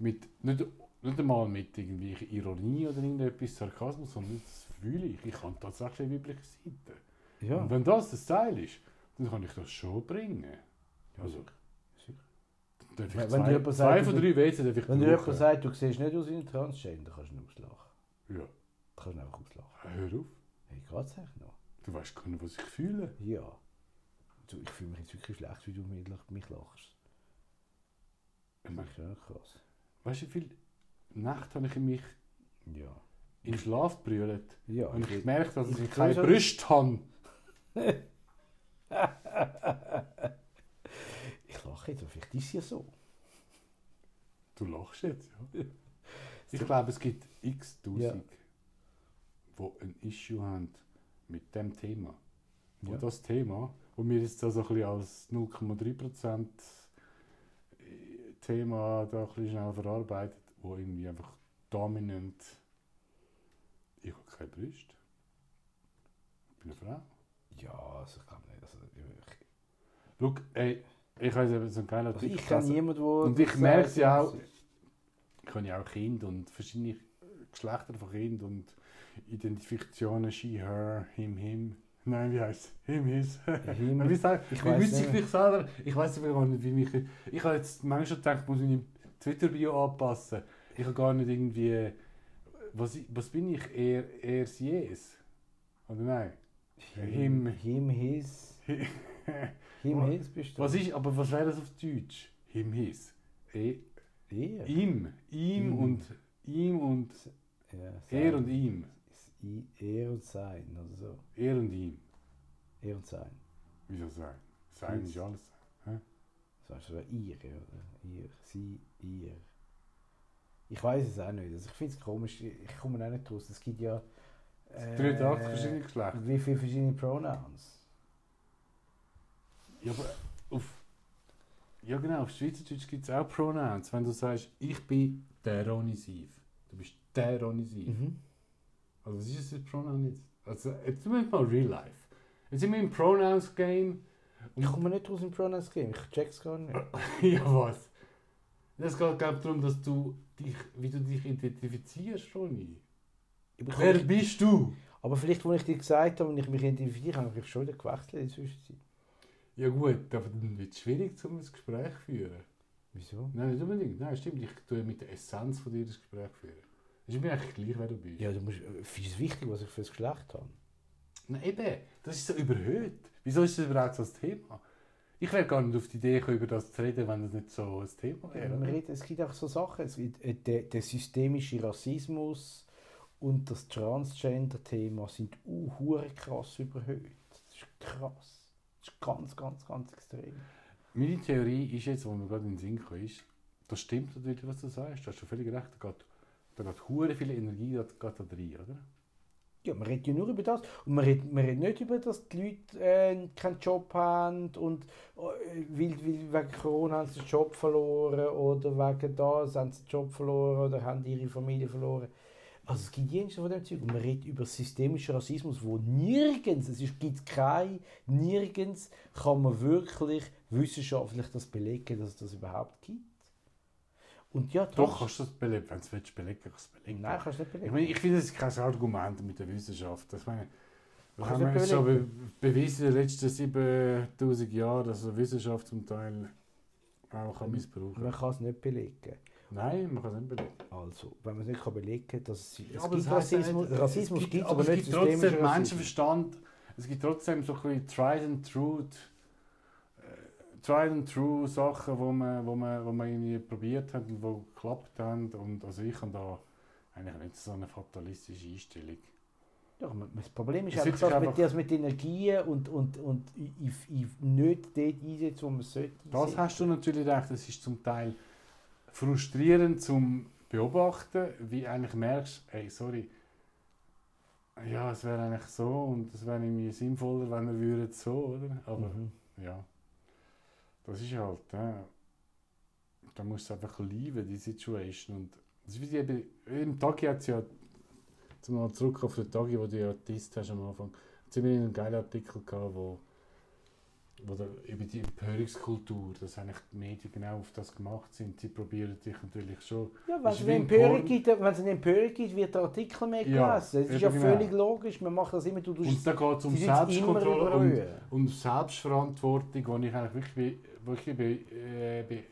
mit, nicht, nicht einmal mit irgendwie Ironie oder irgendetwas Sarkasmus, sondern das fühle ich. Ich habe tatsächlich eine weibliche Seite. Ja. Und wenn das der Style ist, dann kann ich das schon bringen. Also, sicher. Wenn- wenn zwei, dir jemand zwei sagt, von drei WC darf ich Wenn brauchen. jemand sagt, du siehst nicht aus wie ein Transgender, kannst du ihn auslachen. Ja, Kannst du ihn einfach auslachen. hör auf. Hey, geht's eigentlich noch? Du weißt gar nicht, was ich fühle. Ja. Du, ich fühle mich jetzt wirklich schlecht, wie du mich, mich lachst. Ich Das ist ja krass. Weißt du, wie viele Nächte habe ich in mich Ja. in Schlaf brüllt. Ja, Und ich merke, dass ich keine Brüste habe. Ich lache jetzt, aber vielleicht ist es ja so. Du lachst jetzt, ja. Ich glaube, es gibt x Tausend, Ja. die ein Issue haben mit dem Thema. Wo Ja. das Thema, wo wir jetzt so ein bisschen als 0,3% Thema da ein bisschen schnell verarbeitet, wo irgendwie einfach dominant ich habe keine Brüste. Ich bin eine Frau. Ja, also ich glaube nicht. Also, ich, Schau, ey, ich habe jetzt so einen geilen also ich kenne gelesen. niemanden, der... Und ich merke sagt, ja auch- Ich habe ja auch Kinder und verschiedene Geschlechter von Kindern und Identifikationen, she, her, him, him. Nein, wie heißt es? Him, his. Him. wie sag, Ich ich nicht. mich selber... Ich weiß gar nicht, wie mich... Ich habe jetzt manchmal gedacht, ich muss meine Twitter-Bio anpassen. Ich habe gar nicht irgendwie... Was, ich- was bin ich? Er, er, sie, es? Oder nein? Him, Him. his. Him, his bist du. Was ist... Aber was wäre das auf Deutsch? Him, his. E, Er. ihm. Ihm und... Ihm und... Ja, Er und ihm. I- Er und sein, oder so. Er und ihm. Er und sein. Wieso sein? Sein ist alles. Hä? Das heißt, es wäre ihr, oder? Ihr, sie, ihr. Ich weiß es auch nicht. Also ich finde es komisch. Ich komme auch nicht raus. Es gibt ja... Äh, 83 verschiedene Geschlechter. Wie viele verschiedene Pronouns? Ja, aber auf. Ja, genau, auf Schweizerdeutsch gibt es auch Pronouns. Wenn du sagst, ich bin der Ronisiv. Du bist der Ronisiv. Mhm. Also, was ist das Pronoun jetzt? Also, jetzt sind wir mal real life. Jetzt sind wir im Pronouns-Game. Ich komme nicht raus im Pronouns Game. Ich check's gar nicht. ja, was? Es geht glaub ich, darum, dass du dich, wie du dich identifizierst, Ronny. Wer bist du? Aber vielleicht, als ich dir gesagt habe, und ich mich identifiziere, habe ich schon wieder gewechselt in der Zwischenzeit. Ja gut, aber dann wird es schwierig, um ein Gespräch zu führen. Wieso? Nein, nicht unbedingt. Nein, stimmt. Ich tue mit der Essenz von dir das Gespräch führen. Es ist mir eigentlich gleich, wer du bist. Ja, du musst, äh, findest es wichtig, was ich für ein Geschlecht habe? Nein, eben. Das ist so überhöht. Wieso ist das überhaupt so ein Thema? Ich wäre gar nicht auf die Idee gekommen, über das zu reden, wenn das nicht so ein Thema wäre. Oder? reden, es gibt auch so Sachen. Es gibt, äh, der, der systemische Rassismus und das Transgender-Thema sind uh, krass überhöht. Das ist krass. Das ist ganz, ganz, ganz extrem. Meine Theorie ist jetzt, wo mir gerade in den Sinn gekommen ist, das stimmt natürlich, was du sagst. Du hast schon völlig recht. Da geht, da geht hure viel Energie da, geht da rein, oder? Ja, man redet ja nur über das. Und man redet, man redet nicht über, dass die Leute äh, keinen Job haben und äh, weil, weil wegen Corona haben sie den Job verloren oder wegen das haben sie den Job verloren oder haben ihre Familie verloren. Also es gibt jenseits von dem Zeug. Und man redet über systemischen Rassismus, wo nirgends, es ist- gibt kein, nirgends kann man wirklich wissenschaftlich das belegen, dass es das überhaupt gibt. Und ja, Doch, kannst du das belegen. Wenn du es willst, belegen, kannst du es belegen. Nein, kannst du nicht Ich, belegen. meine, ich finde, das ist kein Argument mit der Wissenschaft. Das, meine, das Kannst haben wir nicht schon be bewiesen in den letzten 7000 Jahren, dass die Wissenschaft zum Teil auch kann missbrauchen Man kann es nicht belegen. Nein, man kann es nicht belegen. Also, wenn man es nicht kann belegen kann, dass es, es aber gibt ja Rassismus, nicht- Rassismus es gibt, gibt, aber es nicht gibt trotzdem. Menschenverstand. Es gibt trotzdem so ein bisschen tried and true, tried and true Sachen, wo man, wo man, wo man irgendwie probiert hat und die geklappt haben. Und also ich habe da eigentlich nicht so eine fatalistische Einstellung. Ja, das Problem ist einfach, dass das mit Energien und, und, und i- i- i- nicht dort einsetzt, wo man sollte. Das hast du natürlich recht. Es ist zum Teil frustrierend zum Beobachten, wie eigentlich merkst, ey, sorry, ja, es wäre eigentlich so und es wäre irgendwie sinnvoller, wenn würde so, oder? Aber Mhm. ja, das ist halt, ja. da musst du einfach lieben, die Situation. Und das ist wie eben, im Tagi hat es ja, zum mal zurück auf den Tagi, wo du ja getestet hast am Anfang, es einen geilen Artikel gehabt, wo wo da über die Empörungskultur, dass eigentlich die Medien genau auf das gemacht sind. Sie probieren dich natürlich schon. Ja, wenn es eine Empörung gibt, wenn es eine Empörung gibt, wird der Artikel mehr Ja, gelesen. Das ist ja eben genau. völlig logisch. Man macht das immer, du tust Und da geht es um Selbstkontrolle und, und Selbstverantwortung, die ich eigentlich wirklich, wirklich be, äh, be,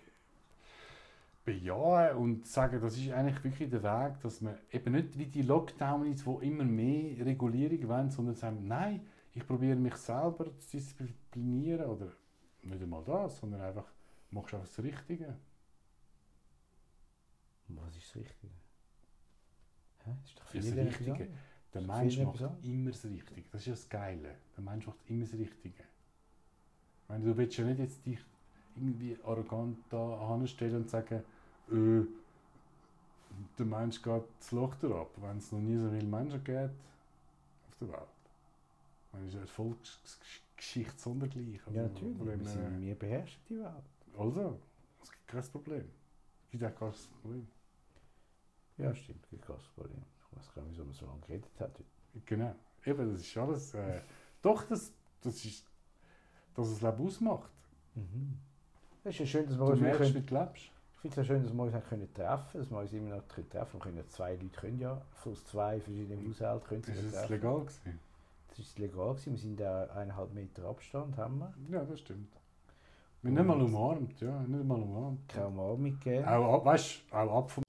bejahe und sage, das ist eigentlich wirklich der Weg, dass man eben nicht wie die Lockdowns, wo immer mehr Regulierung wollen, sondern sagen, nein, ich probiere mich selber zu disziplinieren oder nicht einmal das, sondern einfach machst einfach das Richtige. Was ist das Richtige? Hä? Das ist doch ist das Richtige. anderes. Der Mensch macht immer das Richtige. Das ist ja das Geile. Der Mensch macht immer das Richtige. Ich meine, du willst ja nicht jetzt dich irgendwie arrogant da hinstellen und sagen, äh, der Mensch geht das Loch ab, wenn es noch nie so viele Menschen gibt auf der Welt. Das ist eine Volksgeschichte sondergleich. Ja, natürlich. dem, Wir, äh, sind, wir beherrschen die Welt. Also, es gibt kein Problem. Es gibt auch kein Problem. Ja, stimmt, das ist kein Problem. Ich weiß gar nicht, wieso man so lange geredet hat. Genau. Eben, das ist alles. Äh, doch, das, das ist. Dass es Leben ausmacht. Mhm. Es ist ja schön, dass wir Du uns merkst, können, lebst. ich finde es ja schön, dass wir uns können treffen dass wir uns immer noch treffen können. Wir können ja zwei Leute können ja, aus zwei verschiedenen Haushalten können Ist es treffen. legal gewesen? Das ist legal gewesen. Wir sind da eineinhalb Meter Abstand, haben wir. Ja, das stimmt. Wir haben nicht mal umarmt, ja, nicht mal umarmt. Keine Umarmung gegeben. Auch, ab- weißt, auch ab vom